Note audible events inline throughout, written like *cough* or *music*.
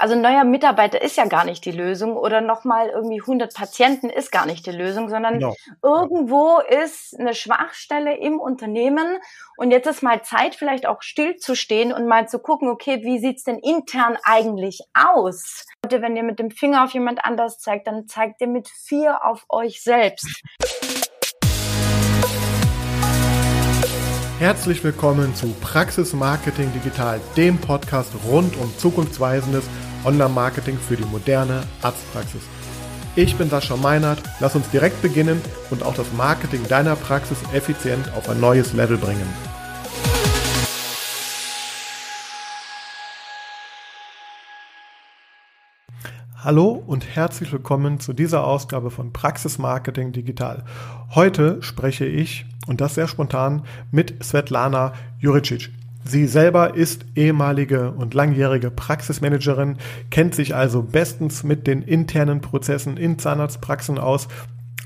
Also ein neuer Mitarbeiter ist ja gar nicht die Lösung oder nochmal irgendwie 100 Patienten ist gar nicht die Lösung, sondern genau. irgendwo ist eine Schwachstelle im Unternehmen und jetzt ist mal Zeit, vielleicht auch stillzustehen und mal zu gucken, okay, wie sieht's denn intern eigentlich aus? Wenn ihr mit dem Finger auf jemand anders zeigt, dann zeigt ihr mit vier auf euch selbst. Herzlich willkommen zu Praxis Marketing Digital, dem Podcast rund um zukunftsweisendes Online-Marketing für die moderne Arztpraxis. Ich bin Sascha Meinert, lass uns direkt beginnen und auch das Marketing deiner Praxis effizient auf ein neues Level bringen. Hallo und herzlich willkommen zu dieser Ausgabe von Praxis Marketing Digital. Heute spreche ich, und das sehr spontan, mit Svetlana Juricic. Sie selber ist ehemalige und langjährige Praxismanagerin, kennt sich also bestens mit den internen Prozessen in Zahnarztpraxen aus.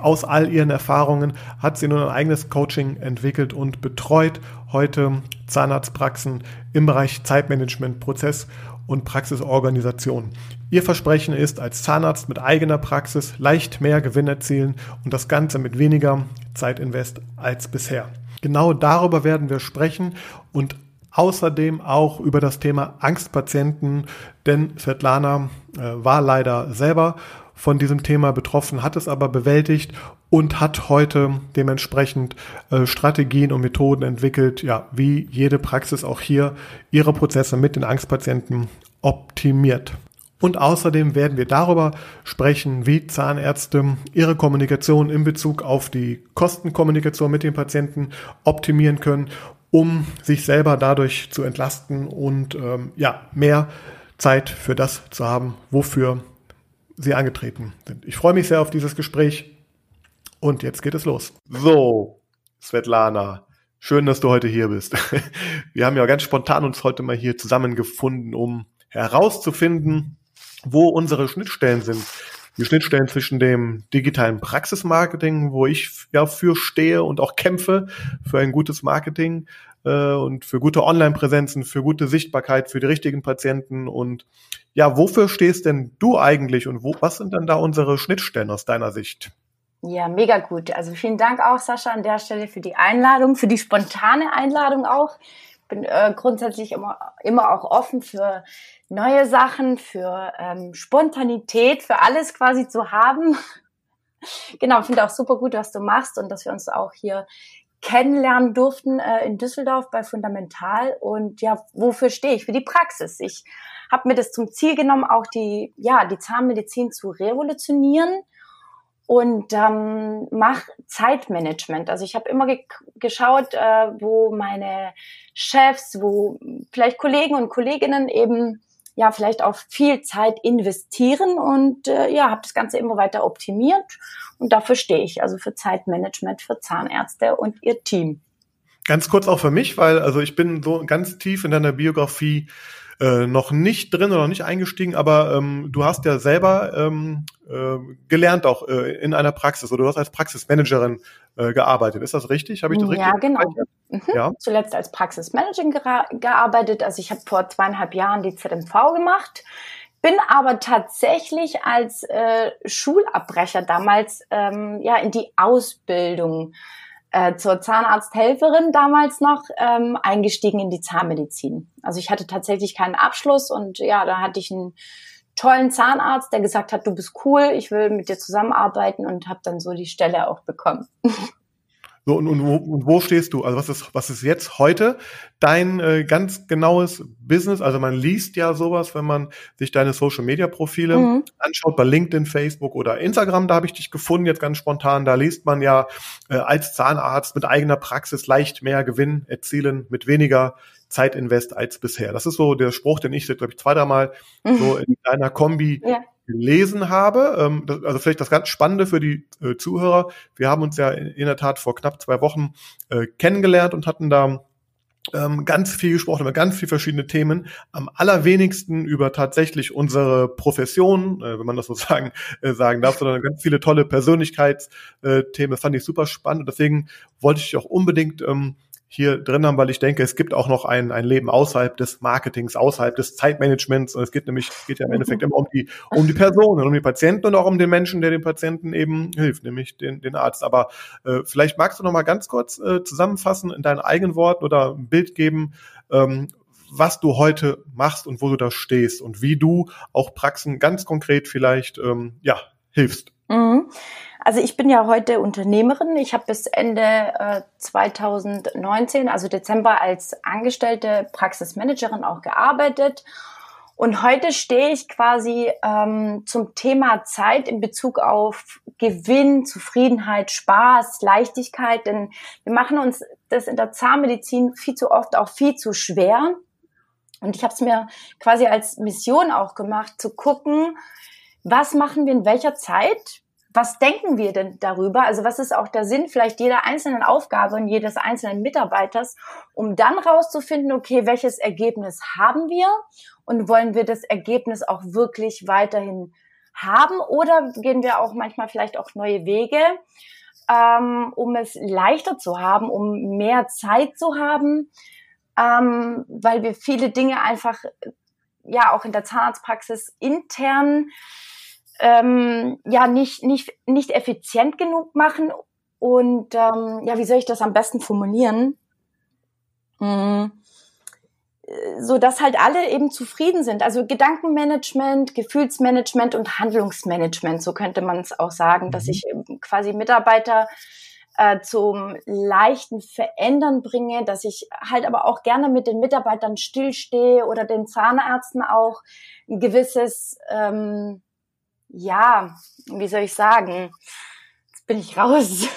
Aus all ihren Erfahrungen hat sie nun ein eigenes Coaching entwickelt und betreut heute Zahnarztpraxen im Bereich Zeitmanagement, Prozess und Praxisorganisation. Ihr Versprechen ist, als Zahnarzt mit eigener Praxis leicht mehr Gewinn erzielen und das Ganze mit weniger Zeitinvest als bisher. Genau darüber werden wir sprechen und außerdem auch über das Thema Angstpatienten, denn Svetlana äh, war leider selber von diesem Thema betroffen, hat es aber bewältigt und hat heute dementsprechend äh, Strategien und Methoden entwickelt, ja, wie jede Praxis auch hier ihre Prozesse mit den Angstpatienten optimiert. Und außerdem werden wir darüber sprechen, wie Zahnärzte ihre Kommunikation in Bezug auf die Kostenkommunikation mit den Patienten optimieren können, um sich selber dadurch zu entlasten und ähm, ja, mehr Zeit für das zu haben, wofür sie angetreten sind. Ich freue mich sehr auf dieses Gespräch und jetzt geht es los. So, Svetlana, schön, dass du heute hier bist. *laughs* Wir haben ja ganz spontan uns heute mal hier zusammengefunden, um herauszufinden, wo unsere Schnittstellen sind. Die Schnittstellen zwischen dem digitalen Praxismarketing, wo ich ja für stehe und auch kämpfe für ein gutes Marketing äh, und für gute Online-Präsenzen, für gute Sichtbarkeit, für die richtigen Patienten und ja, wofür stehst denn du eigentlich und wo, was sind denn da unsere Schnittstellen aus deiner Sicht? Ja, mega gut. Also vielen Dank auch, Sascha, an der Stelle für die Einladung, für die spontane Einladung auch. Bin äh, grundsätzlich immer, immer auch offen für neue Sachen, für ähm, Spontanität, für alles quasi zu haben. *laughs* genau, finde auch super gut, was du machst und dass wir uns auch hier kennenlernen durften äh, in Düsseldorf bei Fundamental. Und ja, wofür stehe ich? Für die Praxis. Ich habe mir das zum Ziel genommen, auch die, ja, die Zahnmedizin zu revolutionieren und ähm, mach Zeitmanagement. Also ich habe immer ge geschaut, äh, wo meine Chefs, wo vielleicht Kollegen und Kolleginnen eben ja vielleicht auch viel Zeit investieren und äh, ja, habe das Ganze immer weiter optimiert und dafür stehe ich, also für Zeitmanagement für Zahnärzte und ihr Team. Ganz kurz auch für mich, weil also ich bin so ganz tief in deiner Biografie äh, noch nicht drin oder noch nicht eingestiegen, aber ähm, du hast ja selber ähm, äh, gelernt auch äh, in einer Praxis oder du hast als Praxismanagerin äh, gearbeitet. Ist das richtig? Habe ich das richtig? Ja, genau. Mhm. Ja. Zuletzt als Praxismanagerin gearbeitet. Also ich habe vor zweieinhalb Jahren die ZMV gemacht bin aber tatsächlich als äh, Schulabbrecher damals ähm, ja in die Ausbildung äh, zur Zahnarzthelferin damals noch ähm, eingestiegen in die Zahnmedizin. Also ich hatte tatsächlich keinen Abschluss und ja, da hatte ich einen tollen Zahnarzt, der gesagt hat, du bist cool, ich will mit dir zusammenarbeiten und habe dann so die Stelle auch bekommen. *laughs* So, und, und, wo, und wo stehst du? Also was ist, was ist jetzt heute dein äh, ganz genaues Business? Also man liest ja sowas, wenn man sich deine Social-Media-Profile mhm. anschaut, bei LinkedIn, Facebook oder Instagram, da habe ich dich gefunden, jetzt ganz spontan. Da liest man ja äh, als Zahnarzt mit eigener Praxis leicht mehr Gewinn erzielen mit weniger Zeitinvest als bisher. Das ist so der Spruch, den ich, glaube ich, zwei, dreimal mhm. so *laughs* in deiner Kombi ja gelesen habe. Ähm, also vielleicht das ganz Spannende für die äh, Zuhörer. Wir haben uns ja in, der Tat vor knapp zwei Wochen äh, kennengelernt und hatten da ähm, ganz viel gesprochen über ganz viele verschiedene Themen. Am allerwenigsten über tatsächlich unsere Profession, äh, wenn man das so *laughs* sagen, äh, sagen darf, sondern ganz viele tolle Persönlichkeitsthemen. Das fand ich super spannend und deswegen wollte ich auch unbedingt ähm, hier drin haben, weil ich denke, es gibt auch noch ein, ein Leben außerhalb des Marketings, außerhalb des Zeitmanagements. Und es geht nämlich, geht ja im Endeffekt immer um die, um die Personen, um die Patienten und auch um den Menschen, der dem Patienten eben hilft, nämlich den, den Arzt. Aber äh, vielleicht magst du noch mal ganz kurz äh, zusammenfassen in deinen eigenen Worten oder ein Bild geben, ähm, was du heute machst und wo du da stehst und wie du auch Praxen ganz konkret vielleicht ähm, ja hilfst. Mhm. Also ich bin ja heute Unternehmerin. Ich habe bis Ende äh, 2019, also Dezember, als angestellte Praxismanagerin auch gearbeitet. Und heute stehe ich quasi ähm, zum Thema Zeit in Bezug auf Gewinn, Zufriedenheit, Spaß, Leichtigkeit. Denn wir machen uns das in der Zahnmedizin viel zu oft auch viel zu schwer. Und ich habe es mir quasi als Mission auch gemacht, zu gucken, was machen wir in welcher Zeit, was denken wir denn darüber? Also was ist auch der Sinn vielleicht jeder einzelnen Aufgabe und jedes einzelnen Mitarbeiters, um dann rauszufinden, okay, welches Ergebnis haben wir? Und wollen wir das Ergebnis auch wirklich weiterhin haben? Oder gehen wir auch manchmal vielleicht auch neue Wege, ähm, um es leichter zu haben, um mehr Zeit zu haben, ähm, weil wir viele Dinge einfach ja auch in der Zahnarztpraxis intern ähm, ja nicht, nicht, nicht effizient genug machen. Und ähm, ja, wie soll ich das am besten formulieren? Hm so dass halt alle eben zufrieden sind. Also Gedankenmanagement, Gefühlsmanagement und Handlungsmanagement, so könnte man es auch sagen, dass mhm. ich quasi Mitarbeiter äh, zum leichten Verändern bringe, dass ich halt aber auch gerne mit den Mitarbeitern stillstehe oder den Zahnärzten auch ein gewisses ähm, ja, wie soll ich sagen? Jetzt bin ich raus.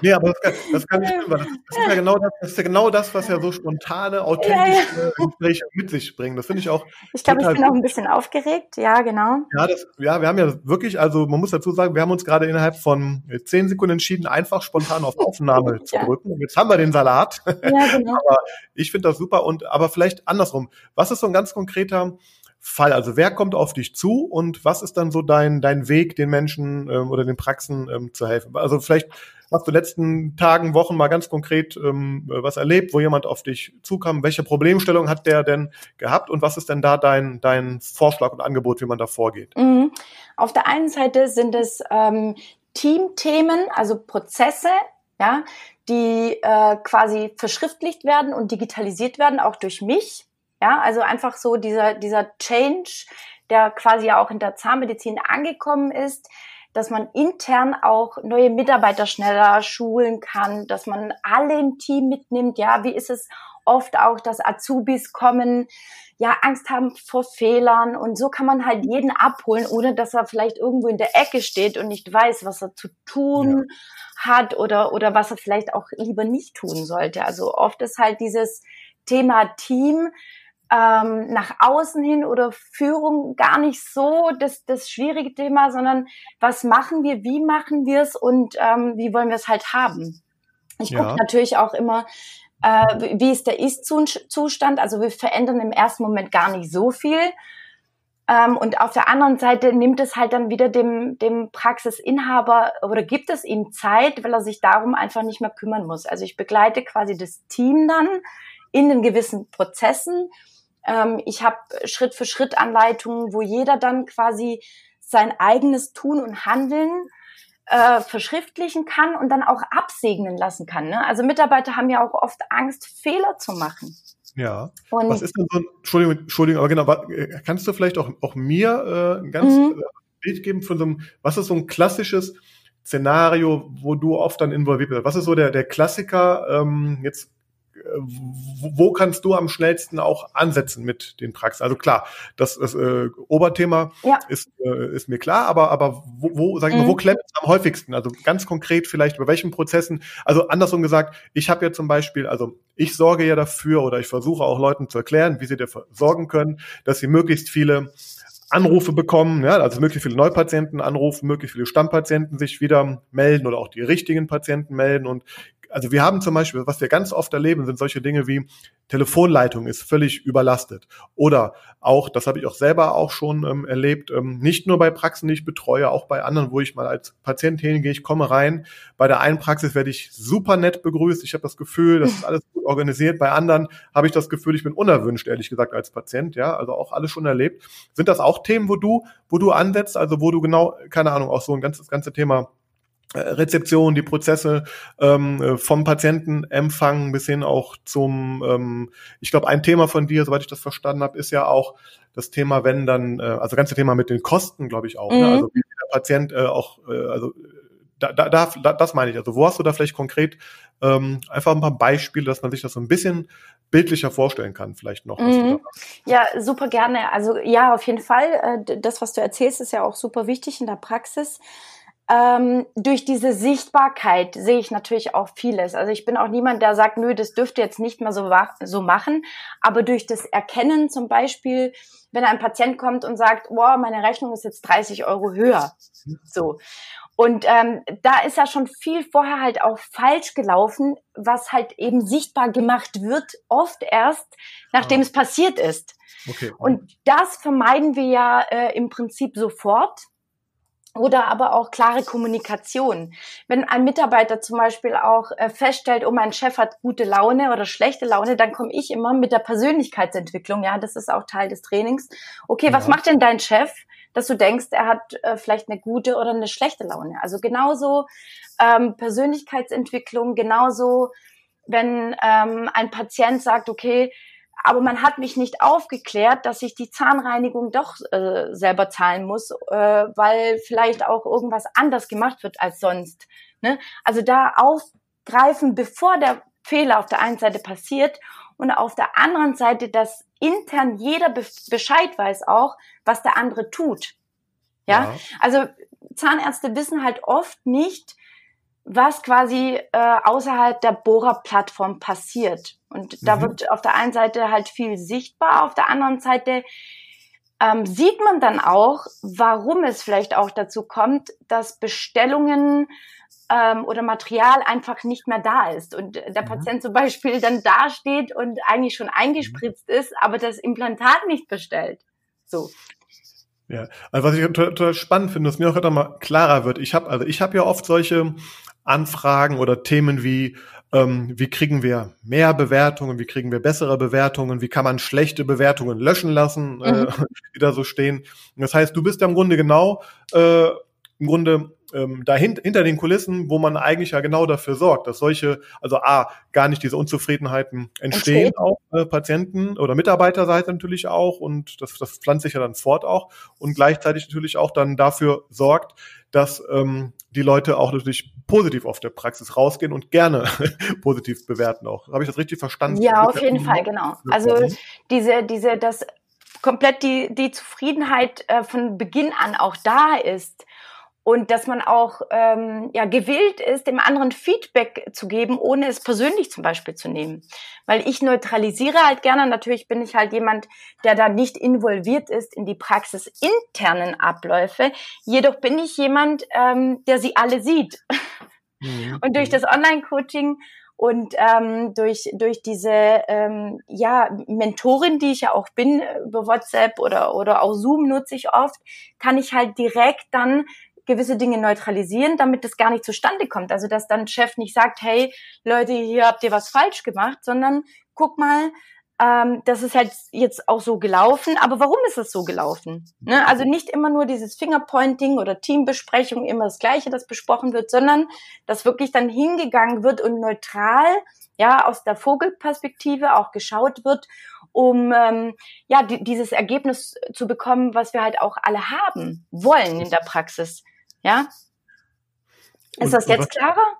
Nee, aber das kann, das kann nicht stimmen, das, ist ja genau das, das ist ja genau das, was ja so spontane, authentische ja, ja. Gespräche mit sich bringen. Das finde ich auch. Ich glaube, ich bin gut. auch ein bisschen aufgeregt, ja, genau. Ja, das, ja, wir haben ja wirklich, also man muss dazu sagen, wir haben uns gerade innerhalb von zehn Sekunden entschieden, einfach spontan auf Aufnahme *laughs* ja. zu drücken. Und jetzt haben wir den Salat. Ja, genau. *laughs* aber ich finde das super und aber vielleicht andersrum. Was ist so ein ganz konkreter Fall? Also wer kommt auf dich zu und was ist dann so dein, dein Weg, den Menschen ähm, oder den Praxen ähm, zu helfen? Also vielleicht hast du letzten Tagen, Wochen mal ganz konkret ähm, was erlebt, wo jemand auf dich zukam. Welche Problemstellung hat der denn gehabt und was ist denn da dein, dein Vorschlag und Angebot, wie man da vorgeht? Mhm. Auf der einen Seite sind es ähm, Teamthemen, also Prozesse, ja, die äh, quasi verschriftlicht werden und digitalisiert werden, auch durch mich. Ja, also einfach so dieser, dieser Change, der quasi auch in der Zahnmedizin angekommen ist, dass man intern auch neue Mitarbeiter schneller schulen kann, dass man alle im Team mitnimmt. Ja, wie ist es oft auch, dass Azubis kommen, ja, Angst haben vor Fehlern und so kann man halt jeden abholen, ohne dass er vielleicht irgendwo in der Ecke steht und nicht weiß, was er zu tun ja. hat oder, oder was er vielleicht auch lieber nicht tun sollte. Also oft ist halt dieses Thema Team, ähm, nach außen hin oder Führung gar nicht so das, das schwierige Thema, sondern was machen wir, wie machen wir es und ähm, wie wollen wir es halt haben. Ich ja. gucke natürlich auch immer, äh, wie ist der Ist-Zustand. Also wir verändern im ersten Moment gar nicht so viel. Ähm, und auf der anderen Seite nimmt es halt dann wieder dem, dem Praxisinhaber oder gibt es ihm Zeit, weil er sich darum einfach nicht mehr kümmern muss. Also ich begleite quasi das Team dann in den gewissen Prozessen ähm, ich habe Schritt für Schritt Anleitungen, wo jeder dann quasi sein eigenes Tun und Handeln äh, verschriftlichen kann und dann auch absegnen lassen kann. Ne? Also Mitarbeiter haben ja auch oft Angst, Fehler zu machen. Ja. Und was ist denn so ein, Entschuldigung, Entschuldigung, aber genau, äh, kannst du vielleicht auch, auch mir äh, ein ganz mhm. Äh, Bild geben von so einem, was ist so ein klassisches Szenario, wo du oft dann involviert bist? Was ist so der, der Klassiker, ähm, jetzt wo kannst du am schnellsten auch ansetzen mit den Praxen? Also klar, das, das äh, Oberthema ja. ist, äh, ist mir klar, aber, aber wo, wo sag ich mhm. mal, wo klemmt es am häufigsten? Also ganz konkret vielleicht, bei welchen Prozessen? Also andersrum gesagt, ich habe ja zum Beispiel, also ich sorge ja dafür oder ich versuche auch Leuten zu erklären, wie sie dafür sorgen können, dass sie möglichst viele Anrufe bekommen, ja, also möglichst viele Neupatienten anrufen, möglichst viele Stammpatienten sich wieder melden oder auch die richtigen Patienten melden und also wir haben zum Beispiel, was wir ganz oft erleben, sind solche Dinge wie Telefonleitung ist völlig überlastet. Oder auch, das habe ich auch selber auch schon ähm, erlebt, ähm, nicht nur bei Praxen, die ich betreue, auch bei anderen, wo ich mal als Patient hingehe, ich komme rein. Bei der einen Praxis werde ich super nett begrüßt. Ich habe das Gefühl, das ist alles gut organisiert. Bei anderen habe ich das Gefühl, ich bin unerwünscht, ehrlich gesagt, als Patient. Ja, also auch alles schon erlebt. Sind das auch Themen, wo du, wo du ansetzt, also wo du genau, keine Ahnung, auch so ein ganzes, ganze Thema Rezeption, die Prozesse ähm, äh, vom Patientenempfang bis hin auch zum, ähm, ich glaube, ein Thema von dir, soweit ich das verstanden habe, ist ja auch das Thema, wenn dann, äh, also ganze Thema mit den Kosten, glaube ich auch, ne? mhm. ne? also wie der Patient äh, auch, äh, also da, da, da, das meine ich. Also wo hast du da vielleicht konkret ähm, einfach ein paar Beispiele, dass man sich das so ein bisschen bildlicher vorstellen kann, vielleicht noch. Mhm. Ja, super gerne. Also ja, auf jeden Fall. Äh, das, was du erzählst, ist ja auch super wichtig in der Praxis ähm, durch diese Sichtbarkeit sehe ich natürlich auch vieles. Also ich bin auch niemand, der sagt, nö, das dürfte jetzt nicht mehr so, so machen. Aber durch das Erkennen zum Beispiel, wenn ein Patient kommt und sagt, wow, meine Rechnung ist jetzt 30 Euro höher. So. Und ähm, da ist ja schon viel vorher halt auch falsch gelaufen, was halt eben sichtbar gemacht wird, oft erst, nachdem ah. es passiert ist. Okay. Und das vermeiden wir ja äh, im Prinzip sofort oder aber auch klare Kommunikation. Wenn ein Mitarbeiter zum Beispiel auch äh, feststellt, oh, mein Chef hat gute Laune oder schlechte Laune, dann komme ich immer mit der Persönlichkeitsentwicklung. Ja, das ist auch Teil des Trainings. Okay, ja. was macht denn dein Chef, dass du denkst, er hat äh, vielleicht eine gute oder eine schlechte Laune? Also genauso ähm, Persönlichkeitsentwicklung, genauso wenn ähm, ein Patient sagt, okay, aber man hat mich nicht aufgeklärt, dass ich die Zahnreinigung doch äh, selber zahlen muss, äh, weil vielleicht auch irgendwas anders gemacht wird als sonst. Ne? Also da aufgreifen, bevor der Fehler auf der einen Seite passiert und auf der anderen Seite, dass intern jeder be Bescheid weiß auch, was der andere tut. Ja? ja, also Zahnärzte wissen halt oft nicht, was quasi äh, außerhalb der Bohrer-Plattform passiert. Und da mhm. wird auf der einen Seite halt viel sichtbar, auf der anderen Seite ähm, sieht man dann auch, warum es vielleicht auch dazu kommt, dass Bestellungen ähm, oder Material einfach nicht mehr da ist und der mhm. Patient zum Beispiel dann dasteht und eigentlich schon eingespritzt mhm. ist, aber das Implantat nicht bestellt. So. Ja, also was ich total spannend finde, dass mir auch heute mal klarer wird. Ich habe also ich habe ja oft solche Anfragen oder Themen wie ähm, wie kriegen wir mehr Bewertungen, wie kriegen wir bessere Bewertungen, wie kann man schlechte Bewertungen löschen lassen, äh, mhm. äh, *laughs* die da so stehen. Das heißt, du bist ja im Grunde genau äh, im Grunde ähm, dahin, hinter den Kulissen, wo man eigentlich ja genau dafür sorgt, dass solche, also A, gar nicht diese Unzufriedenheiten entstehen, Entsteht. auch äh, Patienten oder Mitarbeiterseite natürlich auch und das, das pflanzt sich ja dann fort auch und gleichzeitig natürlich auch dann dafür sorgt, dass ähm, die Leute auch natürlich positiv auf der Praxis rausgehen und gerne *laughs* positiv bewerten auch. Habe ich das richtig verstanden? Ja, auf jeden Fall, genau. Also diese, diese, dass komplett die, die Zufriedenheit äh, von Beginn an auch da ist und dass man auch ähm, ja gewillt ist, dem anderen Feedback zu geben, ohne es persönlich zum Beispiel zu nehmen. Weil ich neutralisiere halt gerne. Natürlich bin ich halt jemand, der da nicht involviert ist in die praxisinternen Abläufe. Jedoch bin ich jemand, ähm, der sie alle sieht. Mhm. Und durch das Online-Coaching und ähm, durch durch diese ähm, ja Mentorin, die ich ja auch bin über WhatsApp oder oder auch Zoom nutze ich oft, kann ich halt direkt dann gewisse Dinge neutralisieren, damit das gar nicht zustande kommt. Also dass dann Chef nicht sagt, hey Leute, hier habt ihr was falsch gemacht, sondern guck mal, ähm, das ist halt jetzt auch so gelaufen, aber warum ist es so gelaufen? Ne? Also nicht immer nur dieses Fingerpointing oder Teambesprechung, immer das Gleiche, das besprochen wird, sondern dass wirklich dann hingegangen wird und neutral, ja, aus der Vogelperspektive auch geschaut wird, um ähm, ja dieses Ergebnis zu bekommen, was wir halt auch alle haben wollen in der Praxis. Ja? Ist und, das jetzt klarer?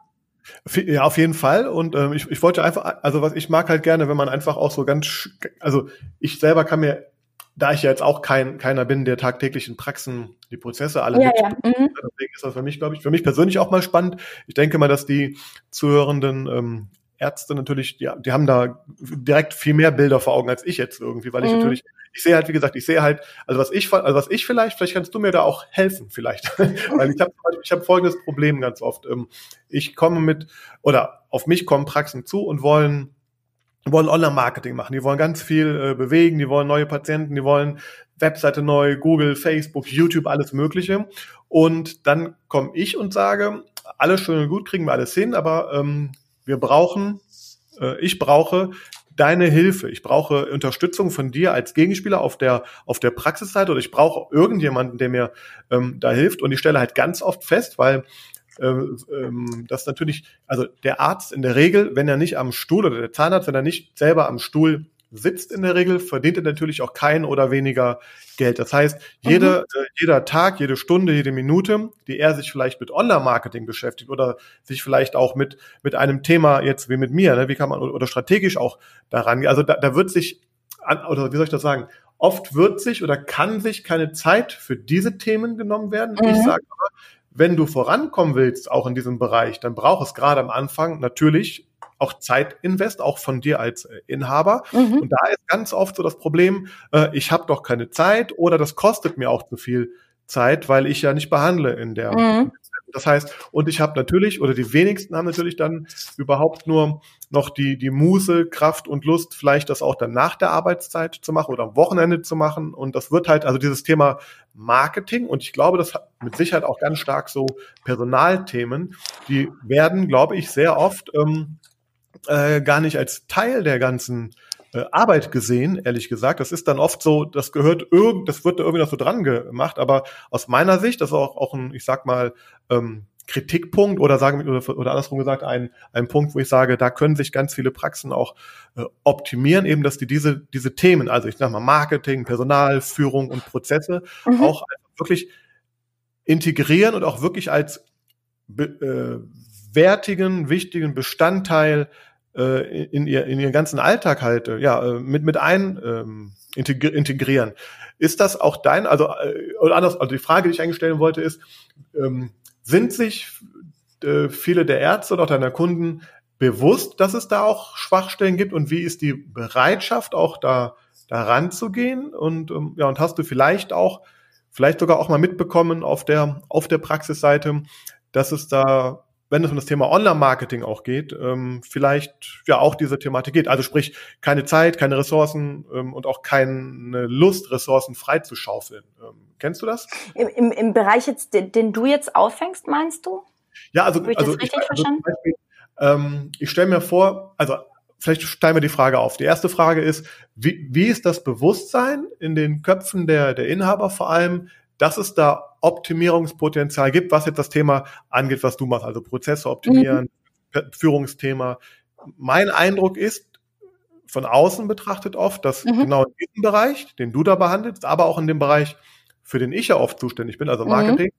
Ja, auf jeden Fall. Und ähm, ich, ich wollte einfach, also was ich mag halt gerne, wenn man einfach auch so ganz, also ich selber kann mir, da ich ja jetzt auch kein keiner bin, der tagtäglich in Praxen die Prozesse alle ja, ja. Mhm. deswegen ist das für mich, glaube ich, für mich persönlich auch mal spannend. Ich denke mal, dass die Zuhörenden ähm, Ärzte natürlich, ja, die haben da direkt viel mehr Bilder vor Augen als ich jetzt irgendwie, weil ich mhm. natürlich ich sehe halt, wie gesagt, ich sehe halt, also was ich, also was ich vielleicht, vielleicht kannst du mir da auch helfen, vielleicht, *laughs* weil ich habe, ich habe folgendes Problem ganz oft. Ähm, ich komme mit oder auf mich kommen Praxen zu und wollen wollen Online-Marketing machen, die wollen ganz viel äh, bewegen, die wollen neue Patienten, die wollen Webseite neu, Google, Facebook, YouTube, alles Mögliche. Und dann komme ich und sage, alles schön und gut, kriegen wir alles hin, aber ähm, wir brauchen, äh, ich brauche deine Hilfe. Ich brauche Unterstützung von dir als Gegenspieler auf der, auf der Praxisseite oder ich brauche irgendjemanden, der mir ähm, da hilft. Und ich stelle halt ganz oft fest, weil ähm, ähm, das natürlich, also der Arzt in der Regel, wenn er nicht am Stuhl oder der Zahnarzt, wenn er nicht selber am Stuhl sitzt in der Regel, verdient er natürlich auch kein oder weniger Geld. Das heißt, jede, mhm. äh, jeder Tag, jede Stunde, jede Minute, die er sich vielleicht mit Online-Marketing beschäftigt oder sich vielleicht auch mit, mit einem Thema jetzt wie mit mir, ne, wie kann man, oder strategisch auch daran, gehen. also da, da wird sich, oder wie soll ich das sagen, oft wird sich oder kann sich keine Zeit für diese Themen genommen werden. Mhm. Ich sage aber, wenn du vorankommen willst, auch in diesem Bereich, dann braucht es gerade am Anfang natürlich auch Zeitinvest, auch von dir als äh, Inhaber. Mhm. Und da ist ganz oft so das Problem, äh, ich habe doch keine Zeit oder das kostet mir auch zu viel Zeit, weil ich ja nicht behandle in der. Mhm. Das heißt, und ich habe natürlich, oder die wenigsten haben natürlich dann überhaupt nur noch die, die Muße, Kraft und Lust, vielleicht das auch dann nach der Arbeitszeit zu machen oder am Wochenende zu machen. Und das wird halt, also dieses Thema Marketing, und ich glaube, das hat mit Sicherheit auch ganz stark so Personalthemen, die werden, glaube ich, sehr oft ähm, äh, gar nicht als Teil der ganzen äh, Arbeit gesehen, ehrlich gesagt. Das ist dann oft so, das gehört irgend, das wird da irgendwie noch so dran gemacht, aber aus meiner Sicht, das ist auch, auch ein, ich sag mal, ähm, Kritikpunkt oder sagen oder, oder andersrum gesagt ein, ein Punkt, wo ich sage, da können sich ganz viele Praxen auch äh, optimieren, eben dass die diese diese Themen, also ich sag mal Marketing, Personal, Führung und Prozesse mhm. auch wirklich integrieren und auch wirklich als äh, wertigen, wichtigen Bestandteil äh, in, ihr, in ihren ganzen Alltag halt äh, ja, äh, mit, mit ein ähm, integrieren. Ist das auch dein, also, äh, oder anders, also die Frage, die ich eigentlich stellen wollte, ist, ähm, sind sich äh, viele der Ärzte oder deiner Kunden bewusst, dass es da auch Schwachstellen gibt und wie ist die Bereitschaft auch da daran zu gehen und ähm, ja und hast du vielleicht auch vielleicht sogar auch mal mitbekommen auf der auf der Praxisseite, dass es da wenn es um das Thema Online-Marketing auch geht, ähm, vielleicht ja auch diese Thematik geht. Also sprich, keine Zeit, keine Ressourcen ähm, und auch keine Lust, Ressourcen freizuschaufeln. Ähm, kennst du das? Im, im, Im Bereich jetzt, den, den du jetzt auffängst, meinst du? Ja, also, ich also, ich, also Beispiel, ähm, ich stelle mir vor, also vielleicht stellen wir die Frage auf. Die erste Frage ist, wie, wie ist das Bewusstsein in den Köpfen der, der Inhaber vor allem, dass es da Optimierungspotenzial gibt, was jetzt das Thema angeht, was du machst, also Prozesse optimieren, mhm. Führungsthema. Mein Eindruck ist, von außen betrachtet oft, dass mhm. genau in diesem Bereich, den du da behandelst, aber auch in dem Bereich, für den ich ja oft zuständig bin, also mhm. Marketing,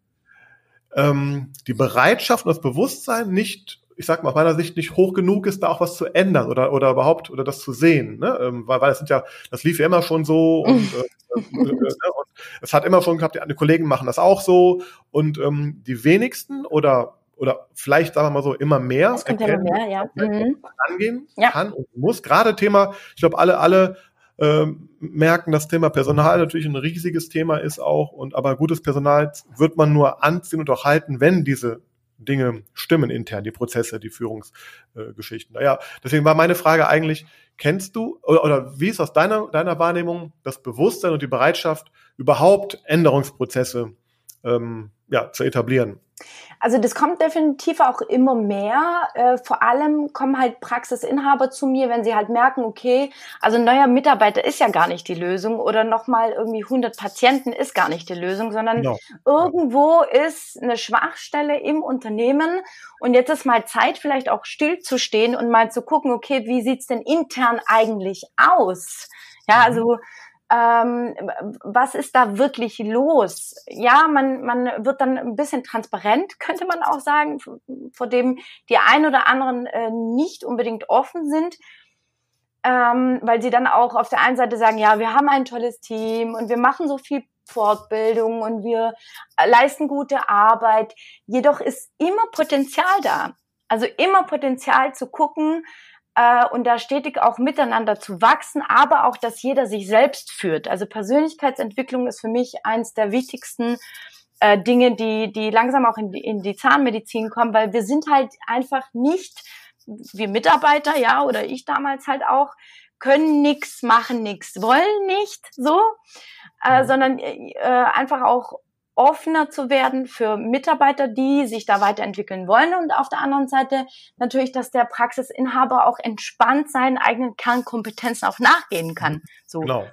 mhm. ähm, die Bereitschaft und das Bewusstsein nicht ich sag mal, aus meiner Sicht nicht hoch genug ist, da auch was zu ändern oder, oder überhaupt oder das zu sehen. Ne? Ähm, weil, weil das sind ja, das lief ja immer schon so *laughs* und, äh, äh, äh, ne? und es hat immer schon gehabt, die Kollegen machen das auch so und ähm, die wenigsten oder oder vielleicht sagen wir mal so immer mehr, das kommt erkennen, immer mehr ja. mhm. angehen ja. kann und muss. Gerade Thema, ich glaube, alle, alle ähm, merken, das Thema Personal natürlich ein riesiges Thema ist auch und aber gutes Personal wird man nur anziehen und auch halten, wenn diese Dinge stimmen intern, die Prozesse, die Führungsgeschichten. Äh, naja, deswegen war meine Frage eigentlich, kennst du oder, oder wie ist aus deiner, deiner Wahrnehmung das Bewusstsein und die Bereitschaft, überhaupt Änderungsprozesse ähm, ja, zu etablieren? Also das kommt definitiv auch immer mehr. Äh, vor allem kommen halt Praxisinhaber zu mir, wenn sie halt merken, okay, also ein neuer Mitarbeiter ist ja gar nicht die Lösung oder nochmal irgendwie 100 Patienten ist gar nicht die Lösung, sondern genau. irgendwo ist eine Schwachstelle im Unternehmen und jetzt ist mal Zeit, vielleicht auch stillzustehen und mal zu gucken, okay, wie sieht's denn intern eigentlich aus? Ja, mhm. also ähm, was ist da wirklich los? Ja, man, man wird dann ein bisschen transparent, könnte man auch sagen, vor dem die ein oder anderen äh, nicht unbedingt offen sind. Ähm, weil sie dann auch auf der einen Seite sagen, ja, wir haben ein tolles Team und wir machen so viel Fortbildung und wir leisten gute Arbeit. Jedoch ist immer Potenzial da. Also immer Potenzial zu gucken, äh, und da stetig auch miteinander zu wachsen, aber auch, dass jeder sich selbst führt. Also Persönlichkeitsentwicklung ist für mich eins der wichtigsten äh, Dinge, die, die langsam auch in die, in die Zahnmedizin kommen, weil wir sind halt einfach nicht, wir Mitarbeiter, ja, oder ich damals halt auch, können nix, machen nix, wollen nicht so, äh, mhm. sondern äh, einfach auch offener zu werden für Mitarbeiter, die sich da weiterentwickeln wollen und auf der anderen Seite natürlich, dass der Praxisinhaber auch entspannt seinen eigenen Kernkompetenzen auch nachgehen kann. So. Genau.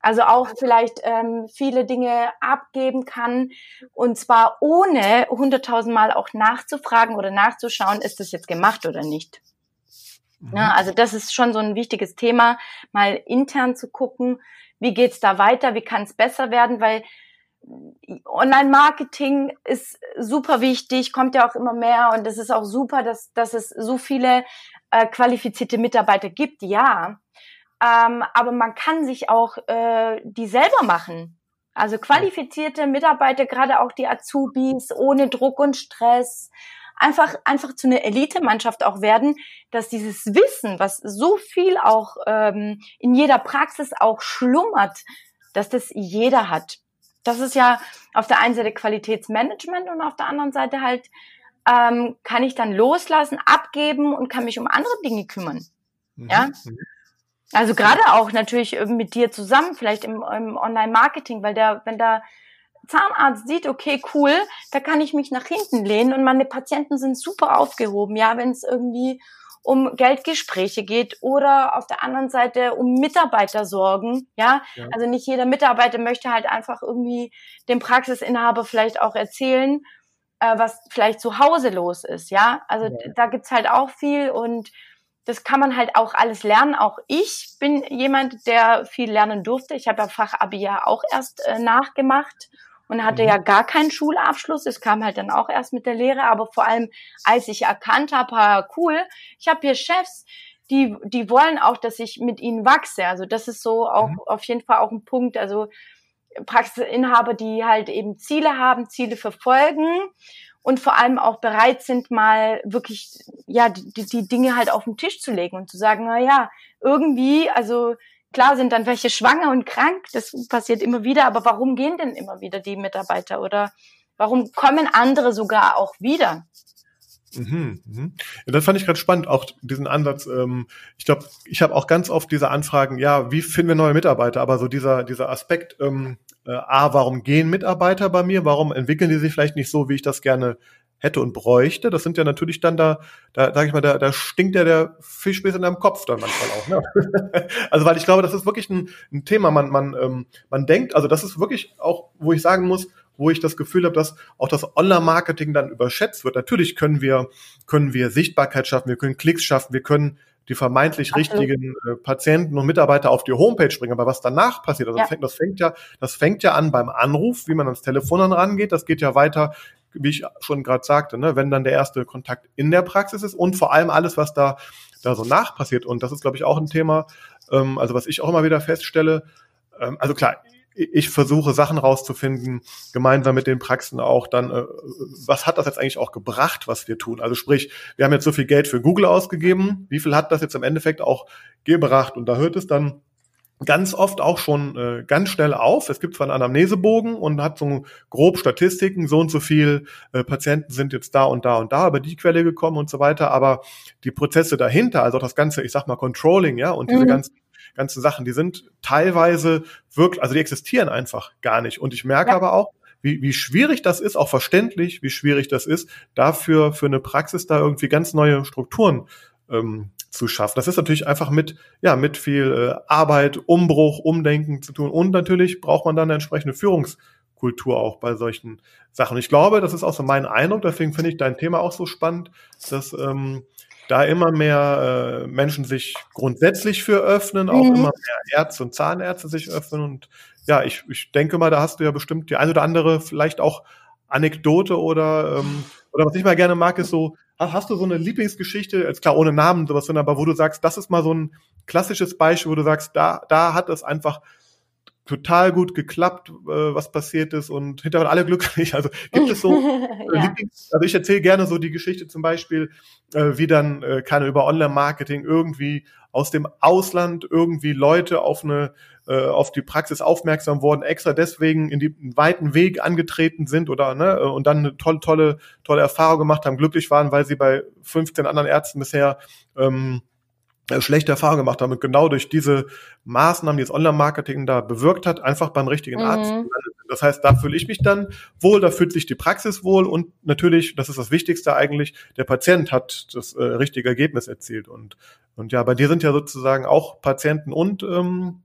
Also auch vielleicht ähm, viele Dinge abgeben kann und zwar ohne hunderttausendmal auch nachzufragen oder nachzuschauen, ist das jetzt gemacht oder nicht. Mhm. Ja, also das ist schon so ein wichtiges Thema, mal intern zu gucken, wie geht's da weiter, wie kann es besser werden, weil Online-Marketing ist super wichtig, kommt ja auch immer mehr und es ist auch super, dass, dass es so viele äh, qualifizierte Mitarbeiter gibt, ja. Ähm, aber man kann sich auch äh, die selber machen. Also qualifizierte Mitarbeiter, gerade auch die Azubis, ohne Druck und Stress, einfach, einfach zu einer Elitemannschaft auch werden, dass dieses Wissen, was so viel auch ähm, in jeder Praxis auch schlummert, dass das jeder hat das ist ja auf der einen Seite Qualitätsmanagement und auf der anderen Seite halt ähm, kann ich dann loslassen, abgeben und kann mich um andere Dinge kümmern. Mhm. Ja. Mhm. Also gerade auch natürlich mit dir zusammen, vielleicht im, im Online-Marketing, weil der, wenn der Zahnarzt sieht, okay, cool, da kann ich mich nach hinten lehnen und meine Patienten sind super aufgehoben, ja, wenn es irgendwie um Geldgespräche geht oder auf der anderen Seite um Mitarbeitersorgen. Ja? ja, also nicht jeder Mitarbeiter möchte halt einfach irgendwie dem Praxisinhaber vielleicht auch erzählen, äh, was vielleicht zu Hause los ist. Ja, also ja. da gibt's halt auch viel und das kann man halt auch alles lernen. Auch ich bin jemand, der viel lernen durfte. Ich habe ja Fachabi ja auch erst äh, nachgemacht und hatte mhm. ja gar keinen Schulabschluss. Es kam halt dann auch erst mit der Lehre, aber vor allem, als ich erkannt habe, cool, ich habe hier Chefs, die, die wollen auch, dass ich mit ihnen wachse. Also das ist so auch mhm. auf jeden Fall auch ein Punkt. Also Praxisinhaber, die halt eben Ziele haben, Ziele verfolgen und vor allem auch bereit sind, mal wirklich ja die, die Dinge halt auf den Tisch zu legen und zu sagen, na ja, irgendwie, also Klar sind dann welche schwanger und krank, das passiert immer wieder, aber warum gehen denn immer wieder die Mitarbeiter oder warum kommen andere sogar auch wieder? Mhm, mhm. Ja, das fand ich gerade spannend, auch diesen Ansatz. Ähm, ich glaube, ich habe auch ganz oft diese Anfragen, ja, wie finden wir neue Mitarbeiter? Aber so dieser, dieser Aspekt, ähm, äh, A, warum gehen Mitarbeiter bei mir? Warum entwickeln die sich vielleicht nicht so, wie ich das gerne hätte und bräuchte. Das sind ja natürlich dann da, da sage ich mal, da, da stinkt ja der Fischbiss in deinem Kopf dann manchmal auch. Ne? *laughs* also weil ich glaube, das ist wirklich ein, ein Thema. Man, man, ähm, man denkt, also das ist wirklich auch, wo ich sagen muss, wo ich das Gefühl habe, dass auch das Online-Marketing dann überschätzt wird. Natürlich können wir, können wir Sichtbarkeit schaffen, wir können Klicks schaffen, wir können die vermeintlich richtigen äh, Patienten und Mitarbeiter auf die Homepage bringen. Aber was danach passiert, also ja. das, fängt, das fängt ja, das fängt ja an beim Anruf, wie man ans Telefon dann rangeht. Das geht ja weiter wie ich schon gerade sagte, ne, wenn dann der erste Kontakt in der Praxis ist und vor allem alles, was da, da so nach passiert. Und das ist, glaube ich, auch ein Thema, ähm, also was ich auch immer wieder feststelle. Ähm, also klar, ich versuche Sachen rauszufinden, gemeinsam mit den Praxen auch dann, äh, was hat das jetzt eigentlich auch gebracht, was wir tun? Also sprich, wir haben jetzt so viel Geld für Google ausgegeben, wie viel hat das jetzt im Endeffekt auch gebracht? Und da hört es dann ganz oft auch schon äh, ganz schnell auf. Es gibt zwar einen Anamnesebogen und hat so grob Statistiken, so und so viel äh, Patienten sind jetzt da und da und da über die Quelle gekommen und so weiter, aber die Prozesse dahinter, also auch das ganze, ich sag mal Controlling, ja, und diese mhm. ganzen ganzen Sachen, die sind teilweise wirklich, also die existieren einfach gar nicht. Und ich merke ja. aber auch, wie, wie schwierig das ist, auch verständlich, wie schwierig das ist, dafür für eine Praxis da irgendwie ganz neue Strukturen ähm, zu schaffen. Das ist natürlich einfach mit, ja, mit viel äh, Arbeit, Umbruch, Umdenken zu tun. Und natürlich braucht man dann eine entsprechende Führungskultur auch bei solchen Sachen. Ich glaube, das ist auch so mein Eindruck, deswegen finde ich dein Thema auch so spannend, dass ähm, da immer mehr äh, Menschen sich grundsätzlich für öffnen, auch mhm. immer mehr Ärzte und Zahnärzte sich öffnen. Und ja, ich, ich denke mal, da hast du ja bestimmt die eine oder andere vielleicht auch Anekdote oder, ähm, oder was ich mal gerne mag, ist so, Hast du so eine Lieblingsgeschichte, jetzt klar ohne Namen sowas, aber wo du sagst, das ist mal so ein klassisches Beispiel, wo du sagst, da, da hat es einfach total gut geklappt, äh, was passiert ist und hinterher alle glücklich. *laughs* Also gibt es so, *laughs* äh, ja. also ich erzähle gerne so die Geschichte zum Beispiel, äh, wie dann keine über Online-Marketing irgendwie aus dem Ausland irgendwie Leute auf eine äh, auf die Praxis aufmerksam wurden, extra deswegen in die weiten Weg angetreten sind oder ne und dann eine tolle tolle tolle Erfahrung gemacht haben, glücklich waren, weil sie bei 15 anderen Ärzten bisher ähm, äh, schlechte Erfahrungen gemacht haben und genau durch diese Maßnahmen, die das Online-Marketing da bewirkt hat, einfach beim richtigen mhm. Arzt. Das heißt, da fühle ich mich dann wohl, da fühlt sich die Praxis wohl und natürlich, das ist das Wichtigste eigentlich, der Patient hat das äh, richtige Ergebnis erzielt und und ja, bei dir sind ja sozusagen auch Patienten und ähm,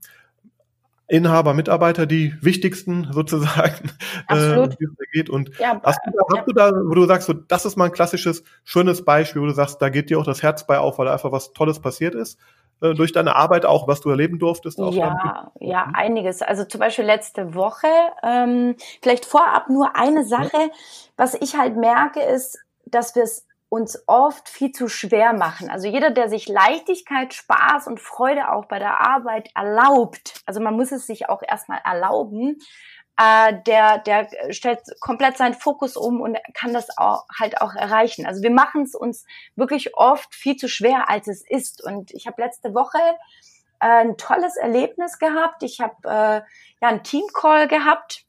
Inhaber, Mitarbeiter die wichtigsten *laughs* sozusagen, Absolut. äh, wie geht. Und ja, hast, du da, hast du da, wo du sagst, so, das ist mal ein klassisches, schönes Beispiel, wo du sagst, da geht dir auch das Herz bei auf, weil einfach was Tolles passiert ist? Äh, durch deine Arbeit auch, was du erleben durftest? ja, ja, einiges. Also zum Beispiel letzte Woche, ähm, vielleicht vorab nur eine Sache, was ich halt merke, ist, dass wir es uns oft viel zu schwer machen. Also jeder, der sich Leichtigkeit, Spaß und Freude auch bei der Arbeit erlaubt, also man muss es sich auch erstmal erlauben, äh, der, der stellt komplett seinen Fokus um und kann das auch halt auch erreichen. Also wir machen es uns wirklich oft viel zu schwer, als es ist. Und ich habe letzte Woche äh, ein tolles Erlebnis gehabt. Ich habe äh, ja einen Teamcall gehabt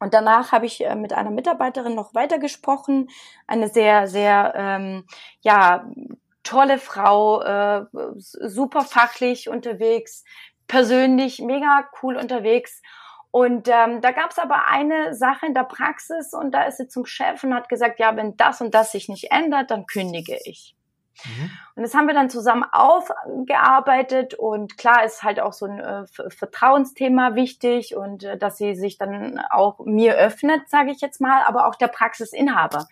und danach habe ich äh, mit einer Mitarbeiterin noch weitergesprochen, eine sehr, sehr, ähm, ja, tolle Frau, äh, super fachlich unterwegs, persönlich mega cool unterwegs. Und ähm, da gab es aber eine Sache in der Praxis und da ist sie zum Chef und hat gesagt, ja, wenn das und das sich nicht ändert, dann kündige ich. Mhm. Und das haben wir dann zusammen aufgearbeitet und klar ist halt auch so ein äh, Vertrauensthema wichtig und äh, dass sie sich dann auch mir öffnet, sage ich jetzt mal, aber auch der Praxisinhaber.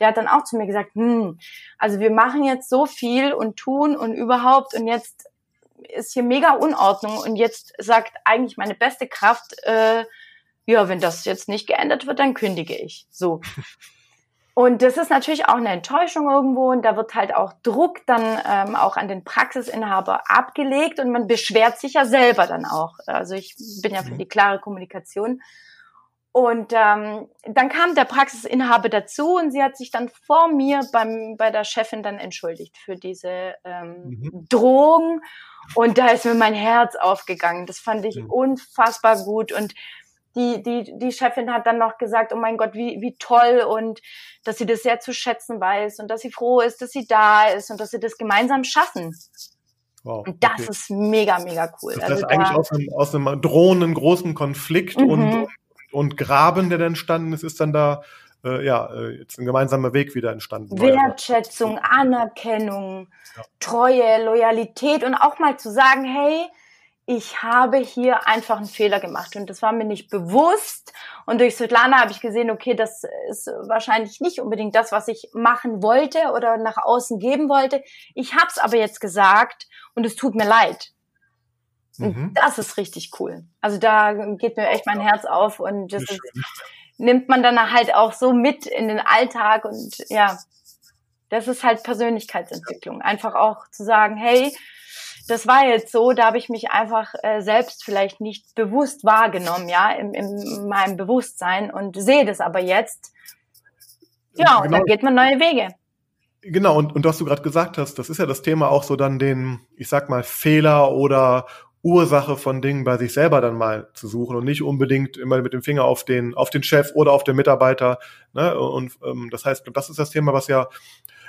Der hat dann auch zu mir gesagt, hm, also wir machen jetzt so viel und tun und überhaupt und jetzt ist hier mega Unordnung und jetzt sagt eigentlich meine beste Kraft, äh, ja, wenn das jetzt nicht geändert wird, dann kündige ich. So. *laughs* Und das ist natürlich auch eine Enttäuschung irgendwo und da wird halt auch Druck dann ähm, auch an den Praxisinhaber abgelegt und man beschwert sich ja selber dann auch. Also ich bin ja für mhm. die klare Kommunikation. Und ähm, dann kam der Praxisinhaber dazu und sie hat sich dann vor mir beim, bei der Chefin dann entschuldigt für diese ähm, mhm. Drohung. Und da ist mir mein Herz aufgegangen. Das fand ich mhm. unfassbar gut. Und die, die, die Chefin hat dann noch gesagt, oh mein Gott, wie, wie toll und dass sie das sehr zu schätzen weiß und dass sie froh ist, dass sie da ist und dass sie das gemeinsam schaffen. Wow, und das okay. ist mega, mega cool. Das heißt also eigentlich aus einem, aus einem drohenden großen Konflikt mhm. und, und Graben, der dann entstanden ist, ist dann da äh, ja, äh, jetzt ein gemeinsamer Weg wieder entstanden. Wertschätzung, Anerkennung, ja. Treue, Loyalität und auch mal zu sagen, hey, ich habe hier einfach einen Fehler gemacht und das war mir nicht bewusst. Und durch Svetlana habe ich gesehen, okay, das ist wahrscheinlich nicht unbedingt das, was ich machen wollte oder nach außen geben wollte. Ich habe es aber jetzt gesagt und es tut mir leid. Mhm. Das ist richtig cool. Also da geht mir echt mein Herz auf und das ist, nimmt man dann halt auch so mit in den Alltag und ja, das ist halt Persönlichkeitsentwicklung. Einfach auch zu sagen, hey, das war jetzt so, da habe ich mich einfach äh, selbst vielleicht nicht bewusst wahrgenommen, ja, in, in meinem Bewusstsein und sehe das aber jetzt. Ja, genau. und dann geht man neue Wege. Genau, und, und was du gerade gesagt hast, das ist ja das Thema auch so dann den, ich sag mal, Fehler oder Ursache von Dingen bei sich selber dann mal zu suchen und nicht unbedingt immer mit dem Finger auf den, auf den Chef oder auf den Mitarbeiter. Ne? Und ähm, das heißt, das ist das Thema, was ja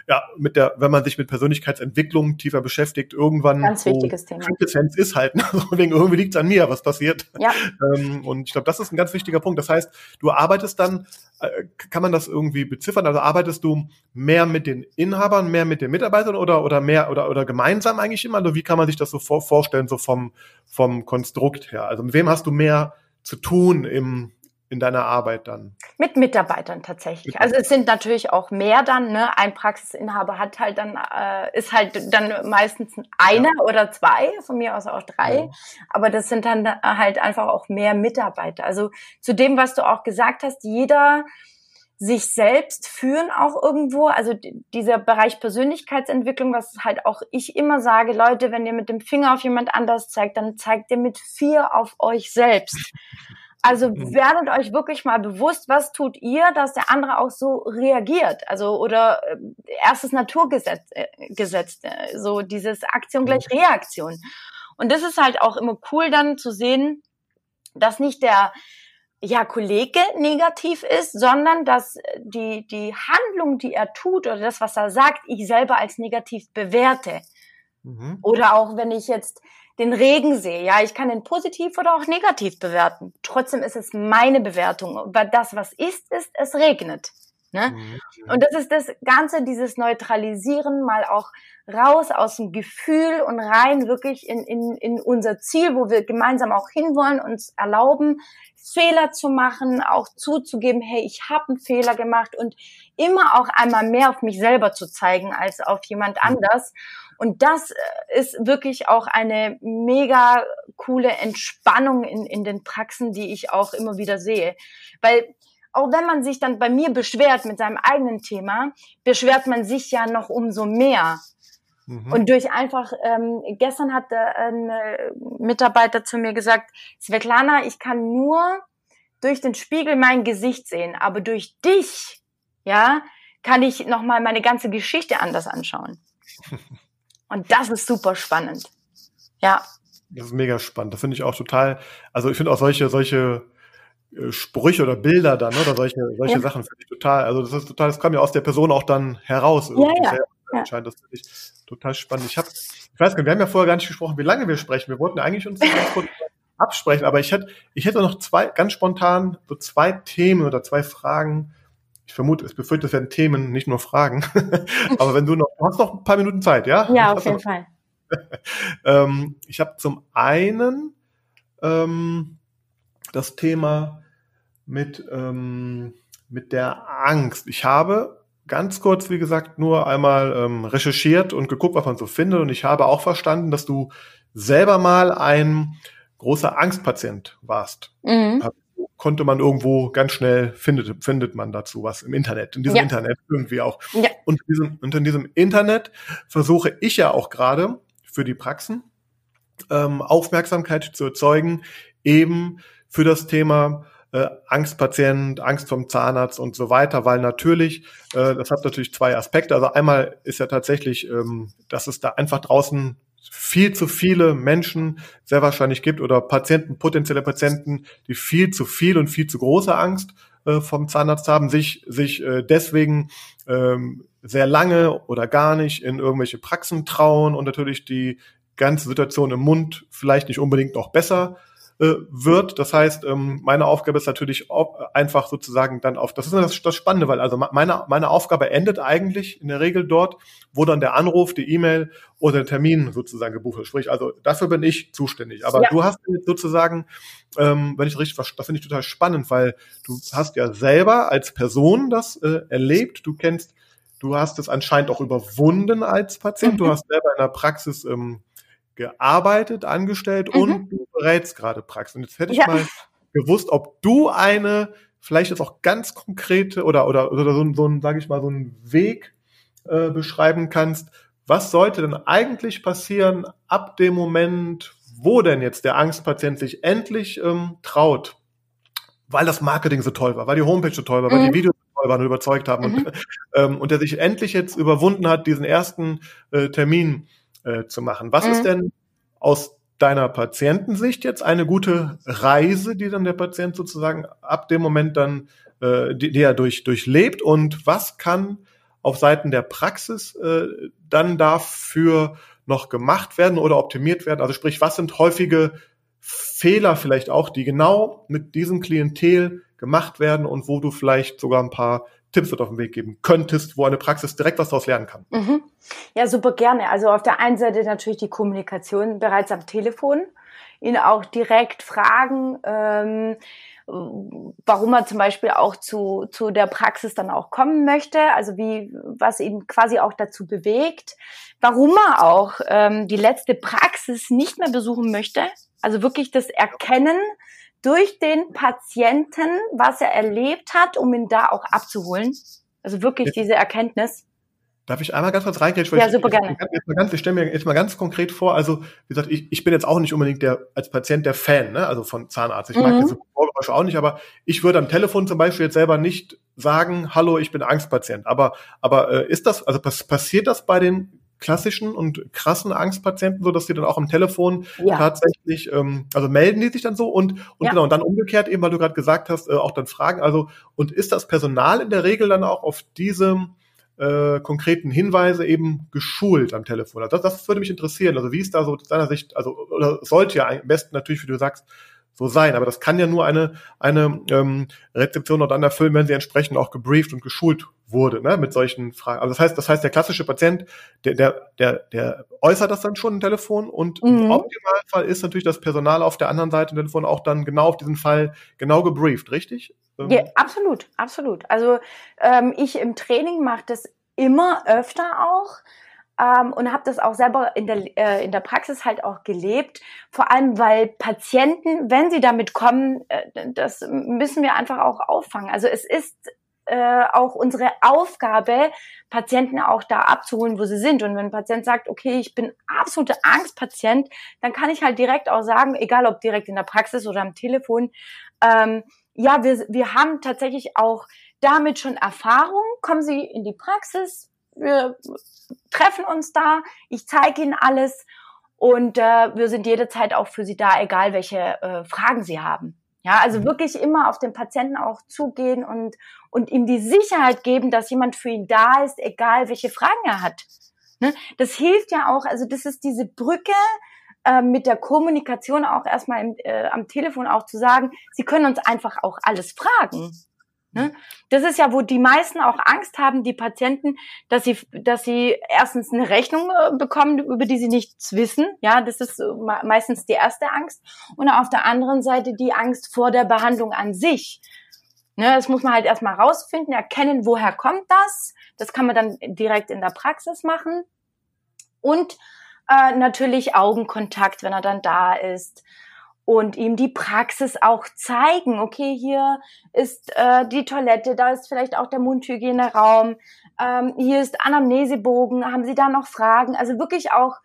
ja, mit der, wenn man sich mit Persönlichkeitsentwicklung tiefer beschäftigt, irgendwann ganz so wichtiges Thema. Quintessenz ist halt, *laughs* ne? also wegen irgendwie liegt es an mir, was passiert. Ja. Ähm, und ich glaube, das ist ein ganz wichtiger Punkt. Das heißt, du arbeitest dann, äh, kann man das irgendwie beziffern? Also arbeitest du mehr mit den Inhabern, mehr mit den Mitarbeitern oder oder mehr oder oder gemeinsam eigentlich immer? Also wie kann man sich das so vor, vorstellen, so vom vom Konstrukt her? Also mit wem hast du mehr zu tun im in deiner Arbeit dann? Mit Mitarbeitern tatsächlich. Also es sind natürlich auch mehr dann. Ne? Ein Praxisinhaber hat halt dann äh, ist halt dann meistens einer ja. oder zwei, von mir aus auch drei. Ja. Aber das sind dann halt einfach auch mehr Mitarbeiter. Also zu dem, was du auch gesagt hast, jeder sich selbst führen auch irgendwo. Also dieser Bereich Persönlichkeitsentwicklung, was halt auch ich immer sage, Leute, wenn ihr mit dem Finger auf jemand anders zeigt, dann zeigt ihr mit vier auf euch selbst. Also mhm. werdet euch wirklich mal bewusst, was tut ihr, dass der andere auch so reagiert. Also oder äh, erstes Naturgesetz, äh, Gesetz, äh, so dieses Aktion gleich mhm. Reaktion. Und das ist halt auch immer cool dann zu sehen, dass nicht der ja, Kollege negativ ist, sondern dass die, die Handlung, die er tut oder das, was er sagt, ich selber als negativ bewerte. Mhm. Oder auch wenn ich jetzt den Regen sehe, ja, ich kann den positiv oder auch negativ bewerten. Trotzdem ist es meine Bewertung, weil das, was ist, ist, es regnet. Ne? Mhm. Und das ist das Ganze, dieses Neutralisieren, mal auch raus aus dem Gefühl und rein wirklich in, in, in unser Ziel, wo wir gemeinsam auch hinwollen, uns erlauben, Fehler zu machen, auch zuzugeben, hey, ich habe einen Fehler gemacht und immer auch einmal mehr auf mich selber zu zeigen als auf jemand mhm. Und das äh, ist wirklich auch eine mega coole Entspannung in, in den Praxen, die ich auch immer wieder sehe. Weil auch wenn man sich dann bei mir beschwert mit seinem eigenen Thema, beschwert man sich ja noch umso mehr. Mhm. Und durch einfach, ähm, gestern hat ein Mitarbeiter zu mir gesagt, Svetlana, ich kann nur durch den Spiegel mein Gesicht sehen, aber durch dich, ja, kann ich nochmal meine ganze Geschichte anders anschauen. *laughs* Und das ist super spannend. Ja. Das ist mega spannend. Das finde ich auch total, also ich finde auch solche, solche äh, Sprüche oder Bilder dann oder solche, solche ja. Sachen finde ich total, also das ist total, das kam ja aus der Person auch dann heraus. Ja, ja. Ja. Das finde ich total spannend. Ich habe, ich weiß gar nicht, wir haben ja vorher gar nicht gesprochen, wie lange wir sprechen. Wir wollten eigentlich uns *laughs* ganz kurz absprechen, aber ich hätte, ich hätte noch zwei, ganz spontan, so zwei Themen oder zwei Fragen. Ich vermute, es befürchte, es werden Themen, nicht nur Fragen. *laughs* aber wenn du noch, du hast noch ein paar Minuten Zeit, ja? Ja, auf jeden noch, Fall. *laughs* ähm, ich habe zum einen ähm, das Thema mit, ähm, mit der Angst. Ich habe ganz kurz, wie gesagt, nur einmal ähm, recherchiert und geguckt, was man so findet. Und ich habe auch verstanden, dass du selber mal ein großer Angstpatient warst. Mhm. Konnte man irgendwo ganz schnell findet, findet man dazu was im Internet, in diesem ja. Internet irgendwie auch. Ja. Und, in diesem, und in diesem Internet versuche ich ja auch gerade für die Praxen ähm, Aufmerksamkeit zu erzeugen, eben für das Thema äh, Angstpatient, Angst vom Zahnarzt und so weiter, weil natürlich, äh, das hat natürlich zwei Aspekte. Also einmal ist ja tatsächlich, ähm, dass es da einfach draußen viel zu viele Menschen sehr wahrscheinlich gibt oder Patienten, potenzielle Patienten, die viel zu viel und viel zu große Angst äh, vom Zahnarzt haben, sich, sich äh, deswegen ähm, sehr lange oder gar nicht in irgendwelche Praxen trauen und natürlich die ganze Situation im Mund vielleicht nicht unbedingt noch besser äh, wird. Das heißt, ähm, meine Aufgabe ist natürlich einfach sozusagen dann auf, das ist das, das Spannende, weil also meine, meine Aufgabe endet eigentlich in der Regel dort, wo dann der Anruf, die E-Mail oder der Termin sozusagen gebucht wird. Sprich, also dafür bin ich zuständig. Aber ja. du hast sozusagen, ähm, wenn ich richtig verstehe, das finde ich total spannend, weil du hast ja selber als Person das äh, erlebt, du kennst Du hast es anscheinend auch überwunden als Patient. Mhm. Du hast selber in der Praxis ähm, gearbeitet, angestellt mhm. und du berätst gerade Praxis. Und jetzt hätte ich ja. mal gewusst, ob du eine, vielleicht jetzt auch ganz konkrete oder, oder, oder so, so ein, sage ich mal, so einen Weg äh, beschreiben kannst. Was sollte denn eigentlich passieren ab dem Moment, wo denn jetzt der Angstpatient sich endlich ähm, traut, weil das Marketing so toll war, weil die Homepage so toll war, mhm. weil die mhm. Videos so toll waren und überzeugt haben mhm. und, *laughs* ähm, und der sich endlich jetzt überwunden hat, diesen ersten äh, Termin äh, zu machen. Was mhm. ist denn aus deiner Patientensicht jetzt eine gute Reise, die dann der Patient sozusagen ab dem Moment dann, äh, die, die er durch, durchlebt und was kann auf Seiten der Praxis äh, dann dafür noch gemacht werden oder optimiert werden? Also sprich, was sind häufige Fehler vielleicht auch, die genau mit diesem Klientel gemacht werden und wo du vielleicht sogar ein paar Tipps mit auf den Weg geben könntest, wo eine Praxis direkt was daraus lernen kann. Mhm. Ja, super gerne. Also auf der einen Seite natürlich die Kommunikation bereits am Telefon, ihn auch direkt fragen, ähm, warum er zum Beispiel auch zu, zu der Praxis dann auch kommen möchte, also wie, was ihn quasi auch dazu bewegt, warum er auch ähm, die letzte Praxis nicht mehr besuchen möchte, also wirklich das Erkennen, durch den Patienten, was er erlebt hat, um ihn da auch abzuholen. Also wirklich diese Erkenntnis. Darf ich einmal ganz kurz reingehen? Ja, super gerne. Ich, ich stelle mir jetzt mal ganz konkret vor, also wie gesagt, ich, ich bin jetzt auch nicht unbedingt der als Patient der Fan, ne? also von Zahnarzt. Ich mhm. mag diese Vorgeräusche auch nicht, aber ich würde am Telefon zum Beispiel jetzt selber nicht sagen, hallo, ich bin Angstpatient. Aber, aber äh, ist das, also pass, passiert das bei den klassischen und krassen Angstpatienten, so dass sie dann auch am Telefon ja. tatsächlich, ähm, also melden die sich dann so und und ja. genau und dann umgekehrt eben, weil du gerade gesagt hast, äh, auch dann fragen. Also und ist das Personal in der Regel dann auch auf diese äh, konkreten Hinweise eben geschult am Telefon? Also das, das würde mich interessieren. Also wie ist da so aus deiner Sicht, also oder sollte ja am besten natürlich, wie du sagst, so sein. Aber das kann ja nur eine, eine ähm, Rezeption noch dann erfüllen, wenn sie entsprechend auch gebrieft und geschult wurde, ne, mit solchen Fragen. Also das heißt, das heißt, der klassische Patient, der, der, der, der äußert das dann schon im Telefon und mhm. im Optimalfall ist natürlich das Personal auf der anderen Seite im Telefon auch dann genau auf diesen Fall genau gebrieft, richtig? Ähm, ja, absolut, absolut. Also ähm, ich im Training mache das immer öfter auch ähm, und habe das auch selber in der, äh, in der Praxis halt auch gelebt. Vor allem, weil Patienten, wenn sie damit kommen, äh, das müssen wir einfach auch auffangen. Also es ist äh, auch unsere Aufgabe, Patienten auch da abzuholen, wo sie sind. Und wenn ein Patient sagt, okay, ich bin absolute Angstpatient, dann kann ich halt direkt auch sagen, egal ob direkt in der Praxis oder am Telefon, ähm, ja, wir, wir haben tatsächlich auch damit schon Erfahrung. Kommen Sie in die Praxis, wir treffen uns da, ich zeige Ihnen alles und äh, wir sind jederzeit auch für Sie da, egal welche äh, Fragen Sie haben. Ja, also mhm. wirklich immer auf den Patienten auch zugehen und, und ihm die Sicherheit geben, dass jemand für ihn da ist, egal welche Fragen er hat. Ne? Das hilft ja auch, also das ist diese Brücke äh, mit der Kommunikation auch erstmal im, äh, am Telefon auch zu sagen, Sie können uns einfach auch alles fragen. Ne? Das ist ja, wo die meisten auch Angst haben, die Patienten, dass sie, dass sie erstens eine Rechnung äh, bekommen, über die sie nichts wissen. Ja, das ist äh, meistens die erste Angst. Und auf der anderen Seite die Angst vor der Behandlung an sich. Ne, das muss man halt erstmal rausfinden, erkennen, woher kommt das. Das kann man dann direkt in der Praxis machen. Und äh, natürlich Augenkontakt, wenn er dann da ist und ihm die Praxis auch zeigen. Okay, hier ist äh, die Toilette, da ist vielleicht auch der Mundhygieneraum, ähm, hier ist Anamnesebogen, haben Sie da noch Fragen? Also wirklich auch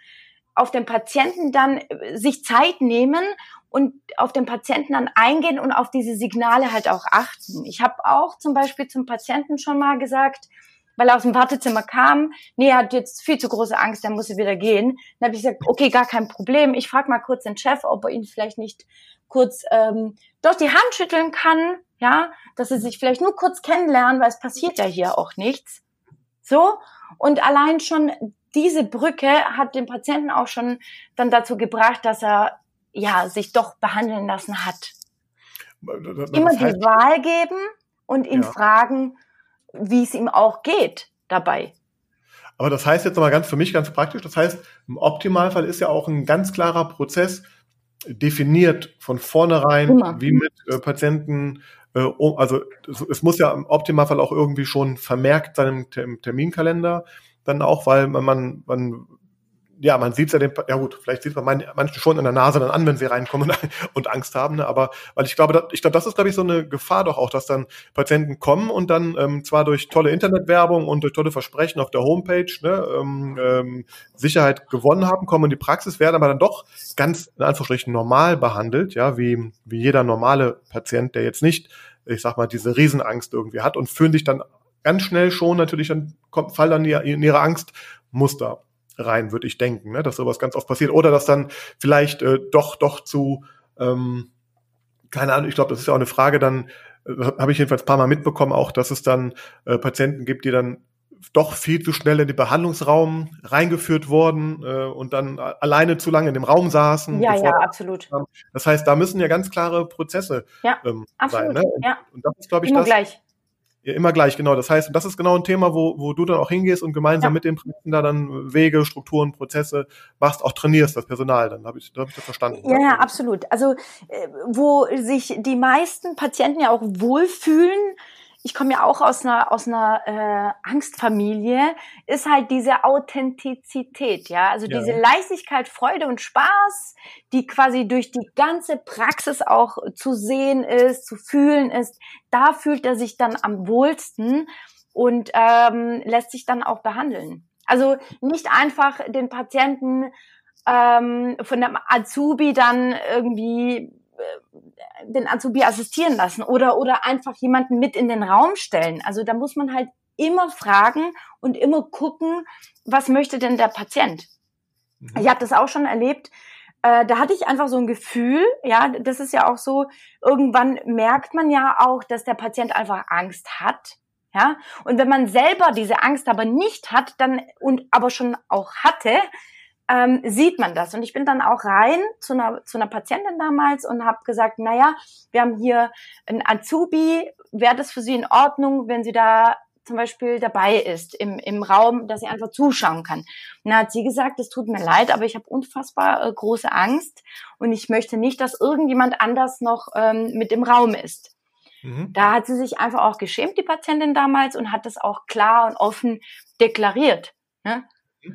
auf den Patienten dann äh, sich Zeit nehmen und auf den Patienten dann eingehen und auf diese Signale halt auch achten. Ich habe auch zum Beispiel zum Patienten schon mal gesagt, weil er aus dem Wartezimmer kam, nee, er hat jetzt viel zu große Angst, er muss wieder gehen. Dann habe ich gesagt, okay, gar kein Problem. Ich frage mal kurz den Chef, ob er ihn vielleicht nicht kurz ähm, durch die Hand schütteln kann, ja, dass sie sich vielleicht nur kurz kennenlernen, weil es passiert ja hier auch nichts. So, und allein schon diese Brücke hat den Patienten auch schon dann dazu gebracht, dass er ja sich doch behandeln lassen hat. Das Immer die Wahl geben und ihn ja. fragen, wie es ihm auch geht dabei. Aber das heißt jetzt mal ganz für mich ganz praktisch, das heißt, im Optimalfall ist ja auch ein ganz klarer Prozess definiert von vornherein, Immer. wie mit äh, Patienten, äh, also es muss ja im Optimalfall auch irgendwie schon vermerkt sein im Terminkalender, dann auch, weil man, man ja, man sieht ja den, ja gut, vielleicht sieht man manche schon in der Nase dann an, wenn sie reinkommen *laughs* und Angst haben, ne? aber weil ich glaube, ich glaube, das ist glaube ich so eine Gefahr doch auch, dass dann Patienten kommen und dann ähm, zwar durch tolle Internetwerbung und durch tolle Versprechen auf der Homepage ne, ähm, ähm, Sicherheit gewonnen haben, kommen in die Praxis, werden aber dann doch ganz in Anführungsstrichen normal behandelt, ja, wie wie jeder normale Patient, der jetzt nicht, ich sag mal, diese Riesenangst irgendwie hat und fühlen sich dann ganz schnell schon natürlich dann kommt, fallen dann in ihre Angstmuster rein, würde ich denken, ne? dass sowas ganz oft passiert. Oder dass dann vielleicht äh, doch, doch zu, ähm, keine Ahnung, ich glaube, das ist ja auch eine Frage dann, äh, habe ich jedenfalls ein paar Mal mitbekommen, auch, dass es dann äh, Patienten gibt, die dann doch viel zu schnell in den Behandlungsraum reingeführt wurden äh, und dann alleine zu lange in dem Raum saßen. Ja, ja, absolut. Das heißt, da müssen ja ganz klare Prozesse ja, ähm, absolut. sein. Ne? Und, ja. und das ist, glaube ich, Immer das, gleich. Ja, immer gleich, genau. Das heißt, das ist genau ein Thema, wo, wo du dann auch hingehst und gemeinsam ja. mit den Projekten da dann Wege, Strukturen, Prozesse machst, auch trainierst, das Personal. Dann habe ich, da hab ich das verstanden. Ja, ja, absolut. Also, äh, wo sich die meisten Patienten ja auch wohlfühlen, ich komme ja auch aus einer aus einer äh, Angstfamilie, ist halt diese Authentizität, ja, also ja. diese Leichtigkeit, Freude und Spaß, die quasi durch die ganze Praxis auch zu sehen ist, zu fühlen ist. Da fühlt er sich dann am wohlsten und ähm, lässt sich dann auch behandeln. Also nicht einfach den Patienten ähm, von dem Azubi dann irgendwie den Azubi assistieren lassen oder, oder einfach jemanden mit in den Raum stellen. Also da muss man halt immer fragen und immer gucken, was möchte denn der Patient? Mhm. Ich habe das auch schon erlebt. Äh, da hatte ich einfach so ein Gefühl, ja, das ist ja auch so, irgendwann merkt man ja auch, dass der Patient einfach Angst hat. Ja, und wenn man selber diese Angst aber nicht hat, dann und aber schon auch hatte, ähm, sieht man das. Und ich bin dann auch rein zu einer, zu einer Patientin damals und habe gesagt, naja, wir haben hier ein Azubi, wäre das für Sie in Ordnung, wenn Sie da zum Beispiel dabei ist im, im Raum, dass sie einfach zuschauen kann. Und dann hat sie gesagt, es tut mir leid, aber ich habe unfassbar äh, große Angst und ich möchte nicht, dass irgendjemand anders noch ähm, mit im Raum ist. Mhm. Da hat sie sich einfach auch geschämt, die Patientin damals, und hat das auch klar und offen deklariert. Ne?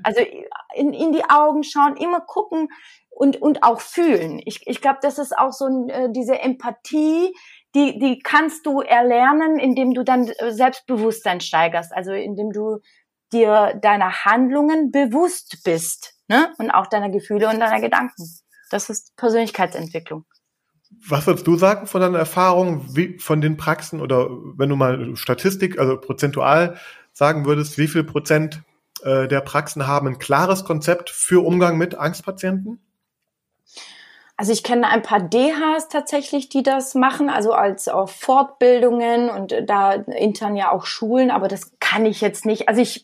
Also in, in die Augen schauen, immer gucken und, und auch fühlen. Ich, ich glaube, das ist auch so äh, diese Empathie, die, die kannst du erlernen, indem du dann äh, Selbstbewusstsein steigerst, also indem du dir deiner Handlungen bewusst bist ne? und auch deiner Gefühle und deiner Gedanken. Das ist Persönlichkeitsentwicklung. Was würdest du sagen von deiner Erfahrung, wie von den Praxen oder wenn du mal Statistik, also prozentual sagen würdest, wie viel Prozent äh, der Praxen haben ein klares Konzept für Umgang mit Angstpatienten? Also ich kenne ein paar DHs tatsächlich, die das machen, also als auch Fortbildungen und da intern ja auch Schulen, aber das kann ich jetzt nicht. Also ich,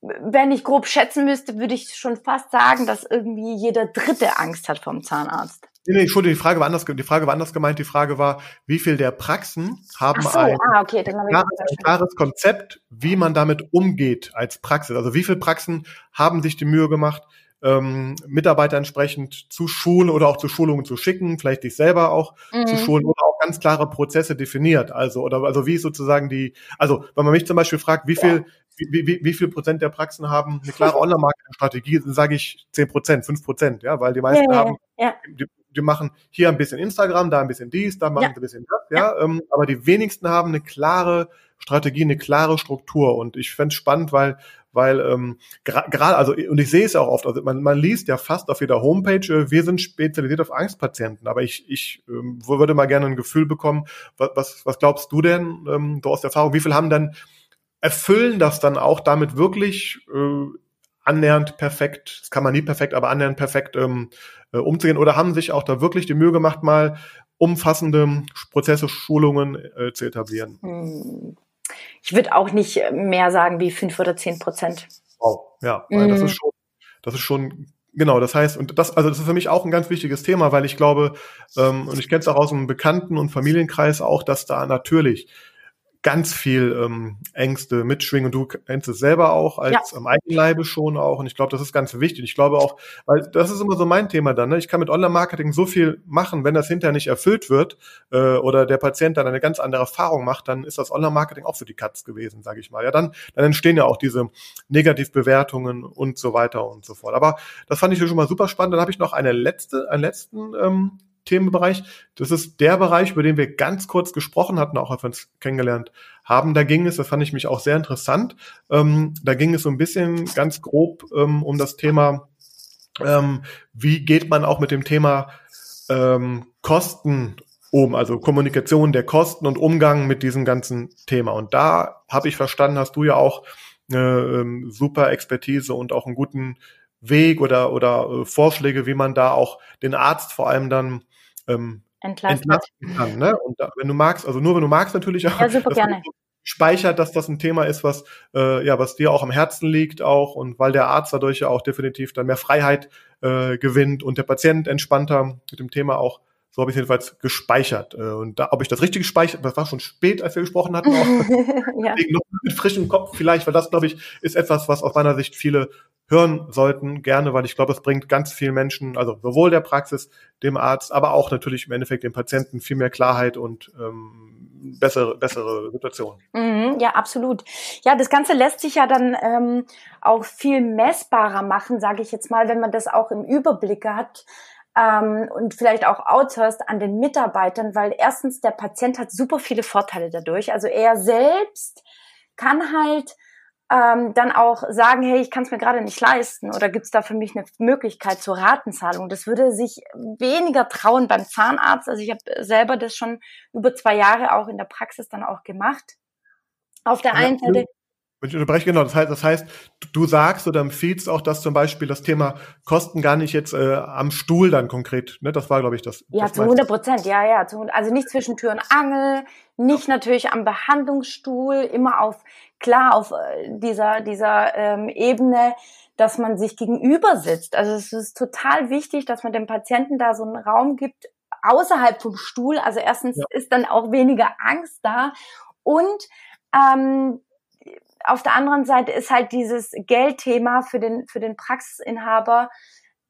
wenn ich grob schätzen müsste, würde ich schon fast sagen, dass irgendwie jeder Dritte Angst hat vom Zahnarzt. Nee, nee, Entschuldigung, die Frage war anders, die Frage war anders gemeint. Die Frage war, wie viel der Praxen haben so, ein, ah, okay, klares, ein klares Konzept, wie man damit umgeht als Praxis. Also wie viele Praxen haben sich die Mühe gemacht, ähm, Mitarbeiter entsprechend zu Schulen oder auch zu Schulungen zu schicken, vielleicht dich selber auch mhm. zu schulen oder auch ganz klare Prozesse definiert. Also, oder also wie sozusagen die, also wenn man mich zum Beispiel fragt, wie viel, ja. wie, wie, wie viel Prozent der Praxen haben eine klare *laughs* Online-Marketing-Strategie, dann sage ich zehn Prozent, fünf Prozent, ja, weil die meisten ja, haben, ja. Die, die machen hier ein bisschen Instagram, da ein bisschen dies, da machen ja. sie ein bisschen das, ja. ja. Ähm, aber die wenigsten haben eine klare Strategie, eine klare Struktur. Und ich fände spannend, weil, weil ähm, gerade, also, und ich sehe es auch oft, also man, man liest ja fast auf jeder Homepage, äh, wir sind spezialisiert auf Angstpatienten, aber ich, ich ähm, würde mal gerne ein Gefühl bekommen, was, was, was glaubst du denn, ähm, du aus der Erfahrung, wie viel haben dann, erfüllen das dann auch damit wirklich äh, annähernd perfekt, das kann man nie perfekt, aber annähernd perfekt ähm, äh, umzugehen oder haben sich auch da wirklich die Mühe gemacht, mal umfassende Prozesse, Schulungen äh, zu etablieren? Hm. Ich würde auch nicht mehr sagen wie fünf oder zehn Prozent. Wow, ja, weil mm. das ist schon, das ist schon Genau, das heißt, und das, also das ist für mich auch ein ganz wichtiges Thema, weil ich glaube, ähm, und ich kenne es auch aus einem Bekannten- und Familienkreis auch, dass da natürlich ganz viel ähm, Ängste mitschwingen. Und du kennst es selber auch als ja. am eigenen Leibe schon auch. Und ich glaube, das ist ganz wichtig. Ich glaube auch, weil das ist immer so mein Thema dann. Ne? Ich kann mit Online-Marketing so viel machen, wenn das hinterher nicht erfüllt wird äh, oder der Patient dann eine ganz andere Erfahrung macht, dann ist das Online-Marketing auch für die Katz gewesen, sage ich mal. Ja, dann, dann entstehen ja auch diese Negativbewertungen und so weiter und so fort. Aber das fand ich schon mal super spannend. Dann habe ich noch eine letzte, einen letzten ähm, Themenbereich. Das ist der Bereich, über den wir ganz kurz gesprochen hatten, auch als wir uns kennengelernt haben. Da ging es, das fand ich mich auch sehr interessant, ähm, da ging es so ein bisschen ganz grob ähm, um das Thema, ähm, wie geht man auch mit dem Thema ähm, Kosten um, also Kommunikation der Kosten und Umgang mit diesem ganzen Thema. Und da habe ich verstanden, hast du ja auch eine ähm, super Expertise und auch einen guten Weg oder, oder äh, Vorschläge, wie man da auch den Arzt vor allem dann ähm, entlasten kann. Ne? Und da, wenn du magst, also nur wenn du magst natürlich auch. Ja, super gerne. Speichert, dass das ein Thema ist, was äh, ja, was dir auch am Herzen liegt auch und weil der Arzt dadurch ja auch definitiv dann mehr Freiheit äh, gewinnt und der Patient entspannter mit dem Thema auch so habe ich jedenfalls gespeichert. Äh, und da, ob ich das richtig gespeichert, das war schon spät, als wir gesprochen hatten, auch *laughs* ja. noch mit frischem Kopf vielleicht, weil das, glaube ich, ist etwas, was aus meiner Sicht viele hören sollten, gerne, weil ich glaube, es bringt ganz vielen Menschen, also sowohl der Praxis, dem Arzt, aber auch natürlich im Endeffekt dem Patienten viel mehr Klarheit und ähm, bessere, bessere Situation. Mhm, ja, absolut. Ja, das Ganze lässt sich ja dann ähm, auch viel messbarer machen, sage ich jetzt mal, wenn man das auch im Überblick hat ähm, und vielleicht auch outsourced an den Mitarbeitern, weil erstens der Patient hat super viele Vorteile dadurch. Also er selbst kann halt ähm, dann auch sagen, hey, ich kann es mir gerade nicht leisten oder gibt es da für mich eine Möglichkeit zur Ratenzahlung? Das würde sich weniger trauen beim Zahnarzt. Also ich habe selber das schon über zwei Jahre auch in der Praxis dann auch gemacht. Auf der einen Seite wenn ich unterbreche, genau, das heißt, das heißt, du sagst oder empfiehlst auch, dass zum Beispiel das Thema Kosten gar nicht jetzt äh, am Stuhl dann konkret, ne? Das war, glaube ich, das. Ja, das zu 100 Prozent, ja, ja. also nicht zwischen Tür und Angel, nicht natürlich am Behandlungsstuhl, immer auf, klar, auf äh, dieser, dieser ähm, Ebene, dass man sich gegenüber sitzt. Also es ist total wichtig, dass man dem Patienten da so einen Raum gibt, außerhalb vom Stuhl. Also erstens ja. ist dann auch weniger Angst da und ähm, auf der anderen Seite ist halt dieses Geldthema für den, für den Praxisinhaber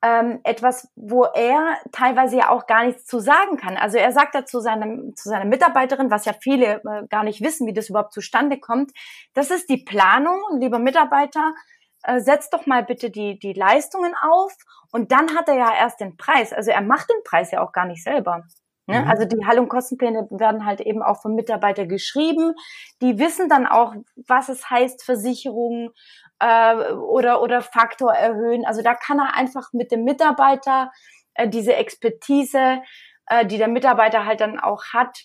ähm, etwas, wo er teilweise ja auch gar nichts zu sagen kann. Also er sagt dazu seinem, zu seiner Mitarbeiterin, was ja viele äh, gar nicht wissen, wie das überhaupt zustande kommt, das ist die Planung, lieber Mitarbeiter, äh, setzt doch mal bitte die, die Leistungen auf und dann hat er ja erst den Preis. Also er macht den Preis ja auch gar nicht selber. Ne? Mhm. Also die Hall- und Kostenpläne werden halt eben auch vom Mitarbeiter geschrieben. Die wissen dann auch, was es heißt, Versicherung äh, oder, oder Faktor erhöhen. Also da kann er einfach mit dem Mitarbeiter äh, diese Expertise, äh, die der Mitarbeiter halt dann auch hat,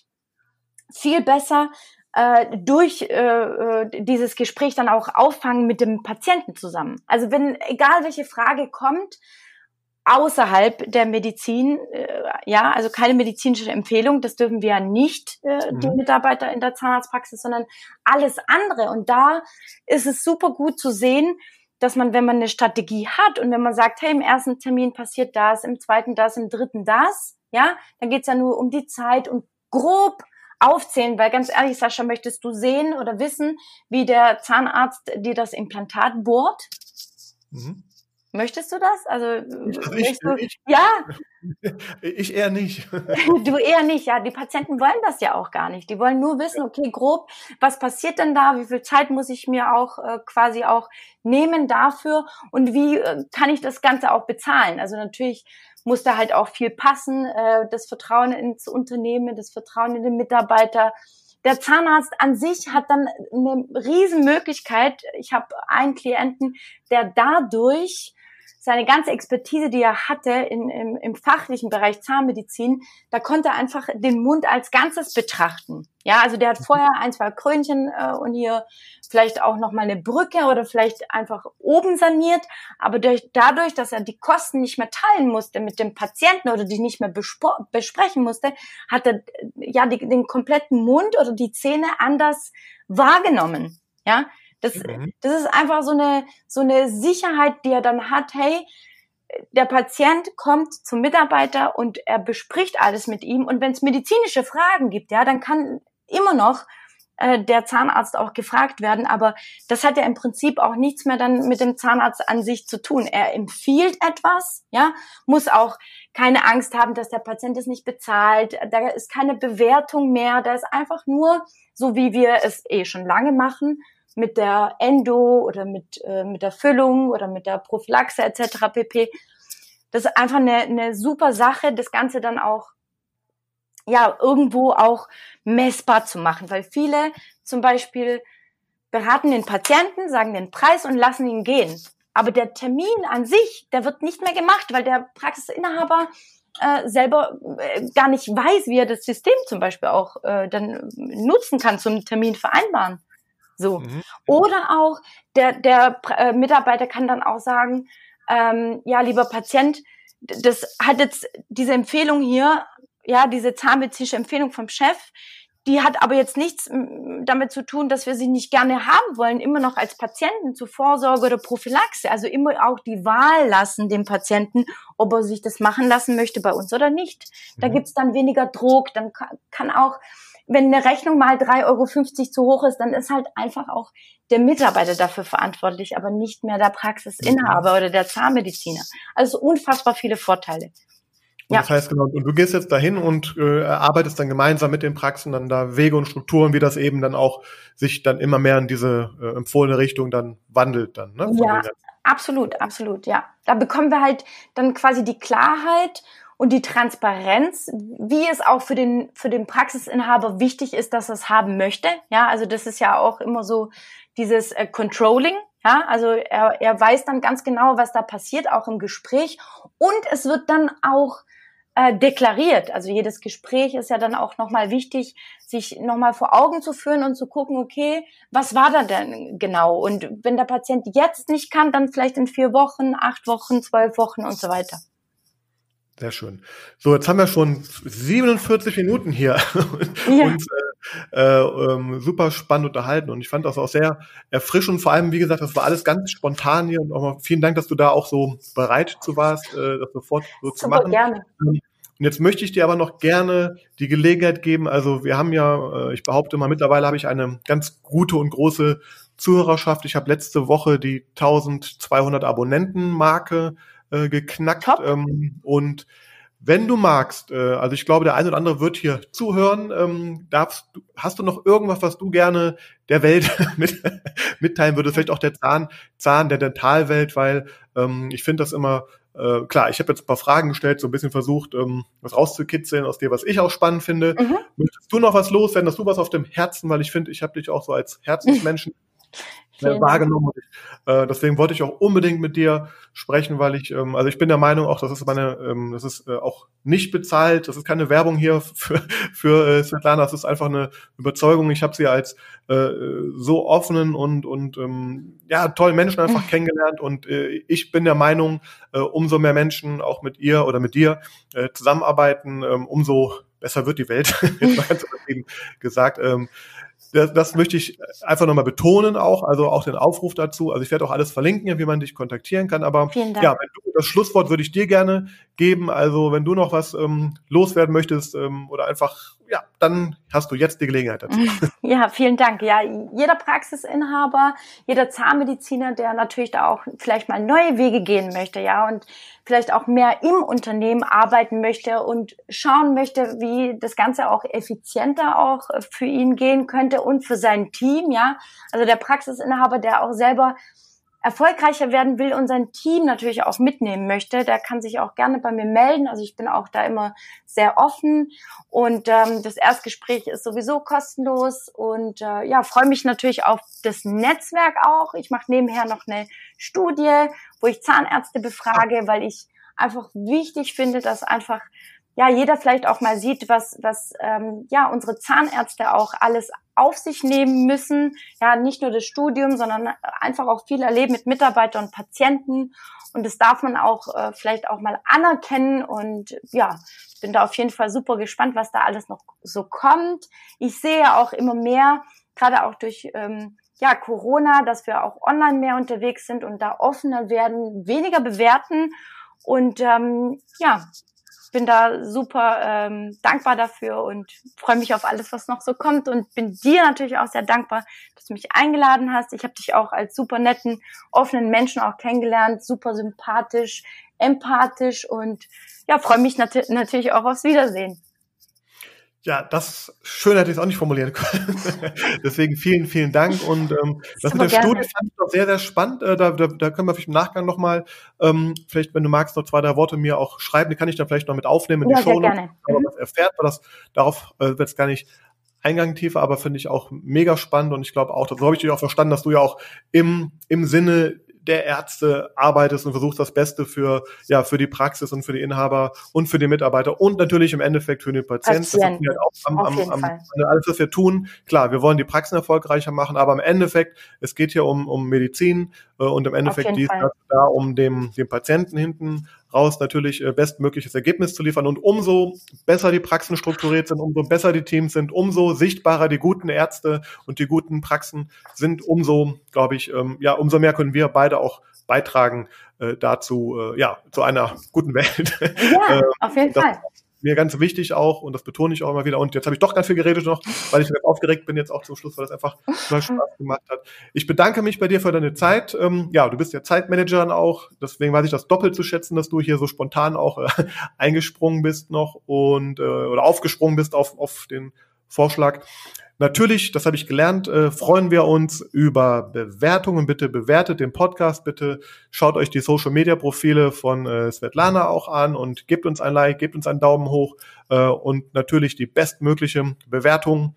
viel besser äh, durch äh, äh dieses Gespräch dann auch auffangen mit dem Patienten zusammen. Also wenn, egal welche Frage kommt, außerhalb der Medizin, äh, ja, also keine medizinische Empfehlung, das dürfen wir ja nicht, äh, mhm. die Mitarbeiter in der Zahnarztpraxis, sondern alles andere. Und da ist es super gut zu sehen, dass man, wenn man eine Strategie hat und wenn man sagt, hey, im ersten Termin passiert das, im zweiten das, im dritten das, ja, dann geht's ja nur um die Zeit und grob aufzählen, weil ganz ehrlich, Sascha, möchtest du sehen oder wissen, wie der Zahnarzt dir das Implantat bohrt? Mhm. Möchtest du das? Also ich, du, ich, ja. *laughs* Ich eher nicht. *laughs* Du eher nicht, ja. Die Patienten wollen das ja auch gar nicht. Die wollen nur wissen, okay, grob, was passiert denn da? Wie viel Zeit muss ich mir auch äh, quasi auch nehmen dafür? Und wie äh, kann ich das Ganze auch bezahlen? Also natürlich muss da halt auch viel passen. Äh, das Vertrauen ins Unternehmen, das Vertrauen in den Mitarbeiter der Zahnarzt an sich hat dann eine Riesenmöglichkeit. Ich habe einen Klienten, der dadurch seine ganze Expertise, die er hatte in, im, im fachlichen Bereich Zahnmedizin, da konnte er einfach den Mund als Ganzes betrachten. Ja, also der hat mhm. vorher ein, zwei Krönchen äh, und hier vielleicht auch noch mal eine Brücke oder vielleicht einfach oben saniert, aber durch, dadurch, dass er die Kosten nicht mehr teilen musste mit dem Patienten oder die nicht mehr besprechen musste, hat er ja die, den kompletten Mund oder die Zähne anders wahrgenommen. Ja, das, mhm. das ist einfach so eine, so eine Sicherheit, die er dann hat, hey, der Patient kommt zum Mitarbeiter und er bespricht alles mit ihm. Und wenn es medizinische Fragen gibt, ja, dann kann immer noch äh, der Zahnarzt auch gefragt werden. Aber das hat ja im Prinzip auch nichts mehr dann mit dem Zahnarzt an sich zu tun. Er empfiehlt etwas, ja, muss auch keine Angst haben, dass der Patient es nicht bezahlt. Da ist keine Bewertung mehr. Da ist einfach nur, so wie wir es eh schon lange machen, mit der Endo oder mit, äh, mit der Füllung oder mit der Prophylaxe etc. pp. Das ist einfach eine, eine super Sache, das Ganze dann auch ja irgendwo auch messbar zu machen, weil viele zum Beispiel beraten den Patienten, sagen den Preis und lassen ihn gehen. Aber der Termin an sich, der wird nicht mehr gemacht, weil der Praxisinhaber äh, selber äh, gar nicht weiß, wie er das System zum Beispiel auch äh, dann nutzen kann zum Termin vereinbaren. So. Mhm. Oder auch der, der äh, Mitarbeiter kann dann auch sagen, ähm, ja, lieber Patient, das hat jetzt diese Empfehlung hier, ja, diese zahnmedizinische Empfehlung vom Chef, die hat aber jetzt nichts damit zu tun, dass wir sie nicht gerne haben wollen, immer noch als Patienten zur Vorsorge oder Prophylaxe. Also immer auch die Wahl lassen dem Patienten, ob er sich das machen lassen möchte bei uns oder nicht. Da mhm. gibt's dann weniger Druck, dann kann auch wenn eine Rechnung mal 3,50 Euro zu hoch ist, dann ist halt einfach auch der Mitarbeiter dafür verantwortlich, aber nicht mehr der Praxisinhaber mhm. oder der Zahnmediziner. Also unfassbar viele Vorteile. Ja. Das heißt genau, und du gehst jetzt dahin und äh, arbeitest dann gemeinsam mit den Praxen dann da Wege und Strukturen, wie das eben dann auch sich dann immer mehr in diese äh, empfohlene Richtung dann wandelt dann. Ne, ja, absolut, absolut, ja. Da bekommen wir halt dann quasi die Klarheit und die Transparenz, wie es auch für den, für den Praxisinhaber wichtig ist, dass er es haben möchte. Ja, also das ist ja auch immer so dieses äh, Controlling. Ja, also er, er weiß dann ganz genau, was da passiert, auch im Gespräch. Und es wird dann auch äh, deklariert. Also jedes Gespräch ist ja dann auch nochmal wichtig, sich nochmal vor Augen zu führen und zu gucken, okay, was war da denn genau? Und wenn der Patient jetzt nicht kann, dann vielleicht in vier Wochen, acht Wochen, zwölf Wochen und so weiter. Sehr schön. So, jetzt haben wir schon 47 Minuten hier ja. *laughs* und äh, äh, ähm, super spannend unterhalten. Und ich fand das auch sehr erfrischend. Vor allem, wie gesagt, das war alles ganz spontan hier. Und auch mal vielen Dank, dass du da auch so bereit zu warst, äh, das sofort so super, zu machen. Gerne. Ähm, und jetzt möchte ich dir aber noch gerne die Gelegenheit geben. Also wir haben ja, äh, ich behaupte mal, mittlerweile habe ich eine ganz gute und große Zuhörerschaft. Ich habe letzte Woche die 1200 Abonnenten-Marke äh, geknackt. Ähm, und wenn du magst, äh, also ich glaube, der eine oder andere wird hier zuhören, ähm, darfst hast du noch irgendwas, was du gerne der Welt *laughs* mit, mitteilen würdest? Vielleicht auch der Zahn, Zahn der Dentalwelt, weil ähm, ich finde das immer äh, klar, ich habe jetzt ein paar Fragen gestellt, so ein bisschen versucht, ähm, was rauszukitzeln aus dir, was ich auch spannend finde. Mhm. Möchtest du noch was loswerden? Hast du was auf dem Herzen? Weil ich finde, ich habe dich auch so als *laughs* Herzensmenschen äh, wahrgenommen. Und ich, äh, deswegen wollte ich auch unbedingt mit dir sprechen, weil ich, ähm, also ich bin der Meinung auch, das ist meine, ähm, das ist äh, auch nicht bezahlt, das ist keine Werbung hier *laughs* für, für äh, Svetlana, das ist einfach eine Überzeugung. Ich habe sie als äh, so offenen und, und ähm, ja, tollen Menschen einfach *laughs* kennengelernt und äh, ich bin der Meinung, äh, umso mehr Menschen auch mit ihr oder mit dir äh, zusammenarbeiten, ähm, umso besser wird die Welt, *laughs* jetzt mal ganz gesagt. Ähm, das, das möchte ich einfach nochmal betonen auch, also auch den Aufruf dazu. Also ich werde auch alles verlinken, wie man dich kontaktieren kann. Aber ja, du, das Schlusswort würde ich dir gerne geben. Also wenn du noch was ähm, loswerden möchtest ähm, oder einfach ja, dann hast du jetzt die Gelegenheit dazu. *laughs* Ja, vielen Dank. Ja, jeder Praxisinhaber, jeder Zahnmediziner, der natürlich da auch vielleicht mal neue Wege gehen möchte, ja, und vielleicht auch mehr im Unternehmen arbeiten möchte und schauen möchte, wie das Ganze auch effizienter auch für ihn gehen könnte und für sein Team, ja. Also der Praxisinhaber, der auch selber erfolgreicher werden will und sein Team natürlich auch mitnehmen möchte, der kann sich auch gerne bei mir melden. Also ich bin auch da immer sehr offen und ähm, das Erstgespräch ist sowieso kostenlos und äh, ja, freue mich natürlich auf das Netzwerk auch. Ich mache nebenher noch eine Studie, wo ich Zahnärzte befrage, weil ich einfach wichtig finde, dass einfach ja jeder vielleicht auch mal sieht, was was ähm, ja unsere Zahnärzte auch alles auf sich nehmen müssen. Ja, nicht nur das Studium, sondern einfach auch viel erleben mit Mitarbeitern und Patienten. Und das darf man auch äh, vielleicht auch mal anerkennen. Und ja, bin da auf jeden Fall super gespannt, was da alles noch so kommt. Ich sehe auch immer mehr, gerade auch durch ähm, ja, Corona, dass wir auch online mehr unterwegs sind und da offener werden, weniger bewerten. Und ähm, ja, bin da super ähm, dankbar dafür und freue mich auf alles, was noch so kommt und bin dir natürlich auch sehr dankbar, dass du mich eingeladen hast. Ich habe dich auch als super netten, offenen Menschen auch kennengelernt, super sympathisch, empathisch und ja, freue mich nat natürlich auch aufs Wiedersehen. Ja, das schön hätte ich es auch nicht formulieren können. *laughs* Deswegen vielen, vielen Dank. Und ähm, das mit der gerne. Studie fand ich doch sehr, sehr spannend. Äh, da, da, da können wir vielleicht im Nachgang nochmal, ähm, vielleicht, wenn du magst, noch zwei, drei Worte mir auch schreiben. Die kann ich dann vielleicht noch mit aufnehmen in ja, die Show, wenn man was erfährt, weil das darauf äh, wird es gar nicht Eingang tiefer, aber finde ich auch mega spannend und ich glaube auch, so habe ich dich auch verstanden, dass du ja auch im, im Sinne der Ärzte arbeitest und versuchst das Beste für, ja, für die Praxis und für die Inhaber und für die Mitarbeiter und natürlich im Endeffekt für den Patienten. Patient. Das ist halt auch am, am, am, alles, was wir tun. Klar, wir wollen die Praxen erfolgreicher machen, aber im Endeffekt, es geht hier um, um Medizin und im Endeffekt die ist da, um dem, dem Patienten hinten raus natürlich äh, bestmögliches Ergebnis zu liefern. Und umso besser die Praxen strukturiert sind, umso besser die Teams sind, umso sichtbarer die guten Ärzte und die guten Praxen sind, umso, glaube ich, ähm, ja, umso mehr können wir beide auch beitragen äh, dazu, äh, ja, zu einer guten Welt. Ja, *laughs* äh, auf jeden Fall. Mir ganz wichtig auch und das betone ich auch immer wieder. Und jetzt habe ich doch ganz viel geredet noch, weil ich ganz aufgeregt bin jetzt auch zum Schluss, weil das einfach total Spaß gemacht hat. Ich bedanke mich bei dir für deine Zeit. Ähm, ja, du bist ja Zeitmanagerin auch, deswegen weiß ich das doppelt zu schätzen, dass du hier so spontan auch äh, *laughs* eingesprungen bist noch und äh, oder aufgesprungen bist auf, auf den Vorschlag. Natürlich, das habe ich gelernt, äh, freuen wir uns über Bewertungen. Bitte bewertet den Podcast, bitte schaut euch die Social Media Profile von äh, Svetlana auch an und gebt uns ein Like, gebt uns einen Daumen hoch äh, und natürlich die bestmögliche Bewertung.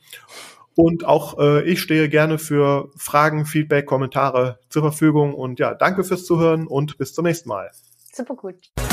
Und auch äh, ich stehe gerne für Fragen, Feedback, Kommentare zur Verfügung. Und ja, danke fürs Zuhören und bis zum nächsten Mal. Super gut.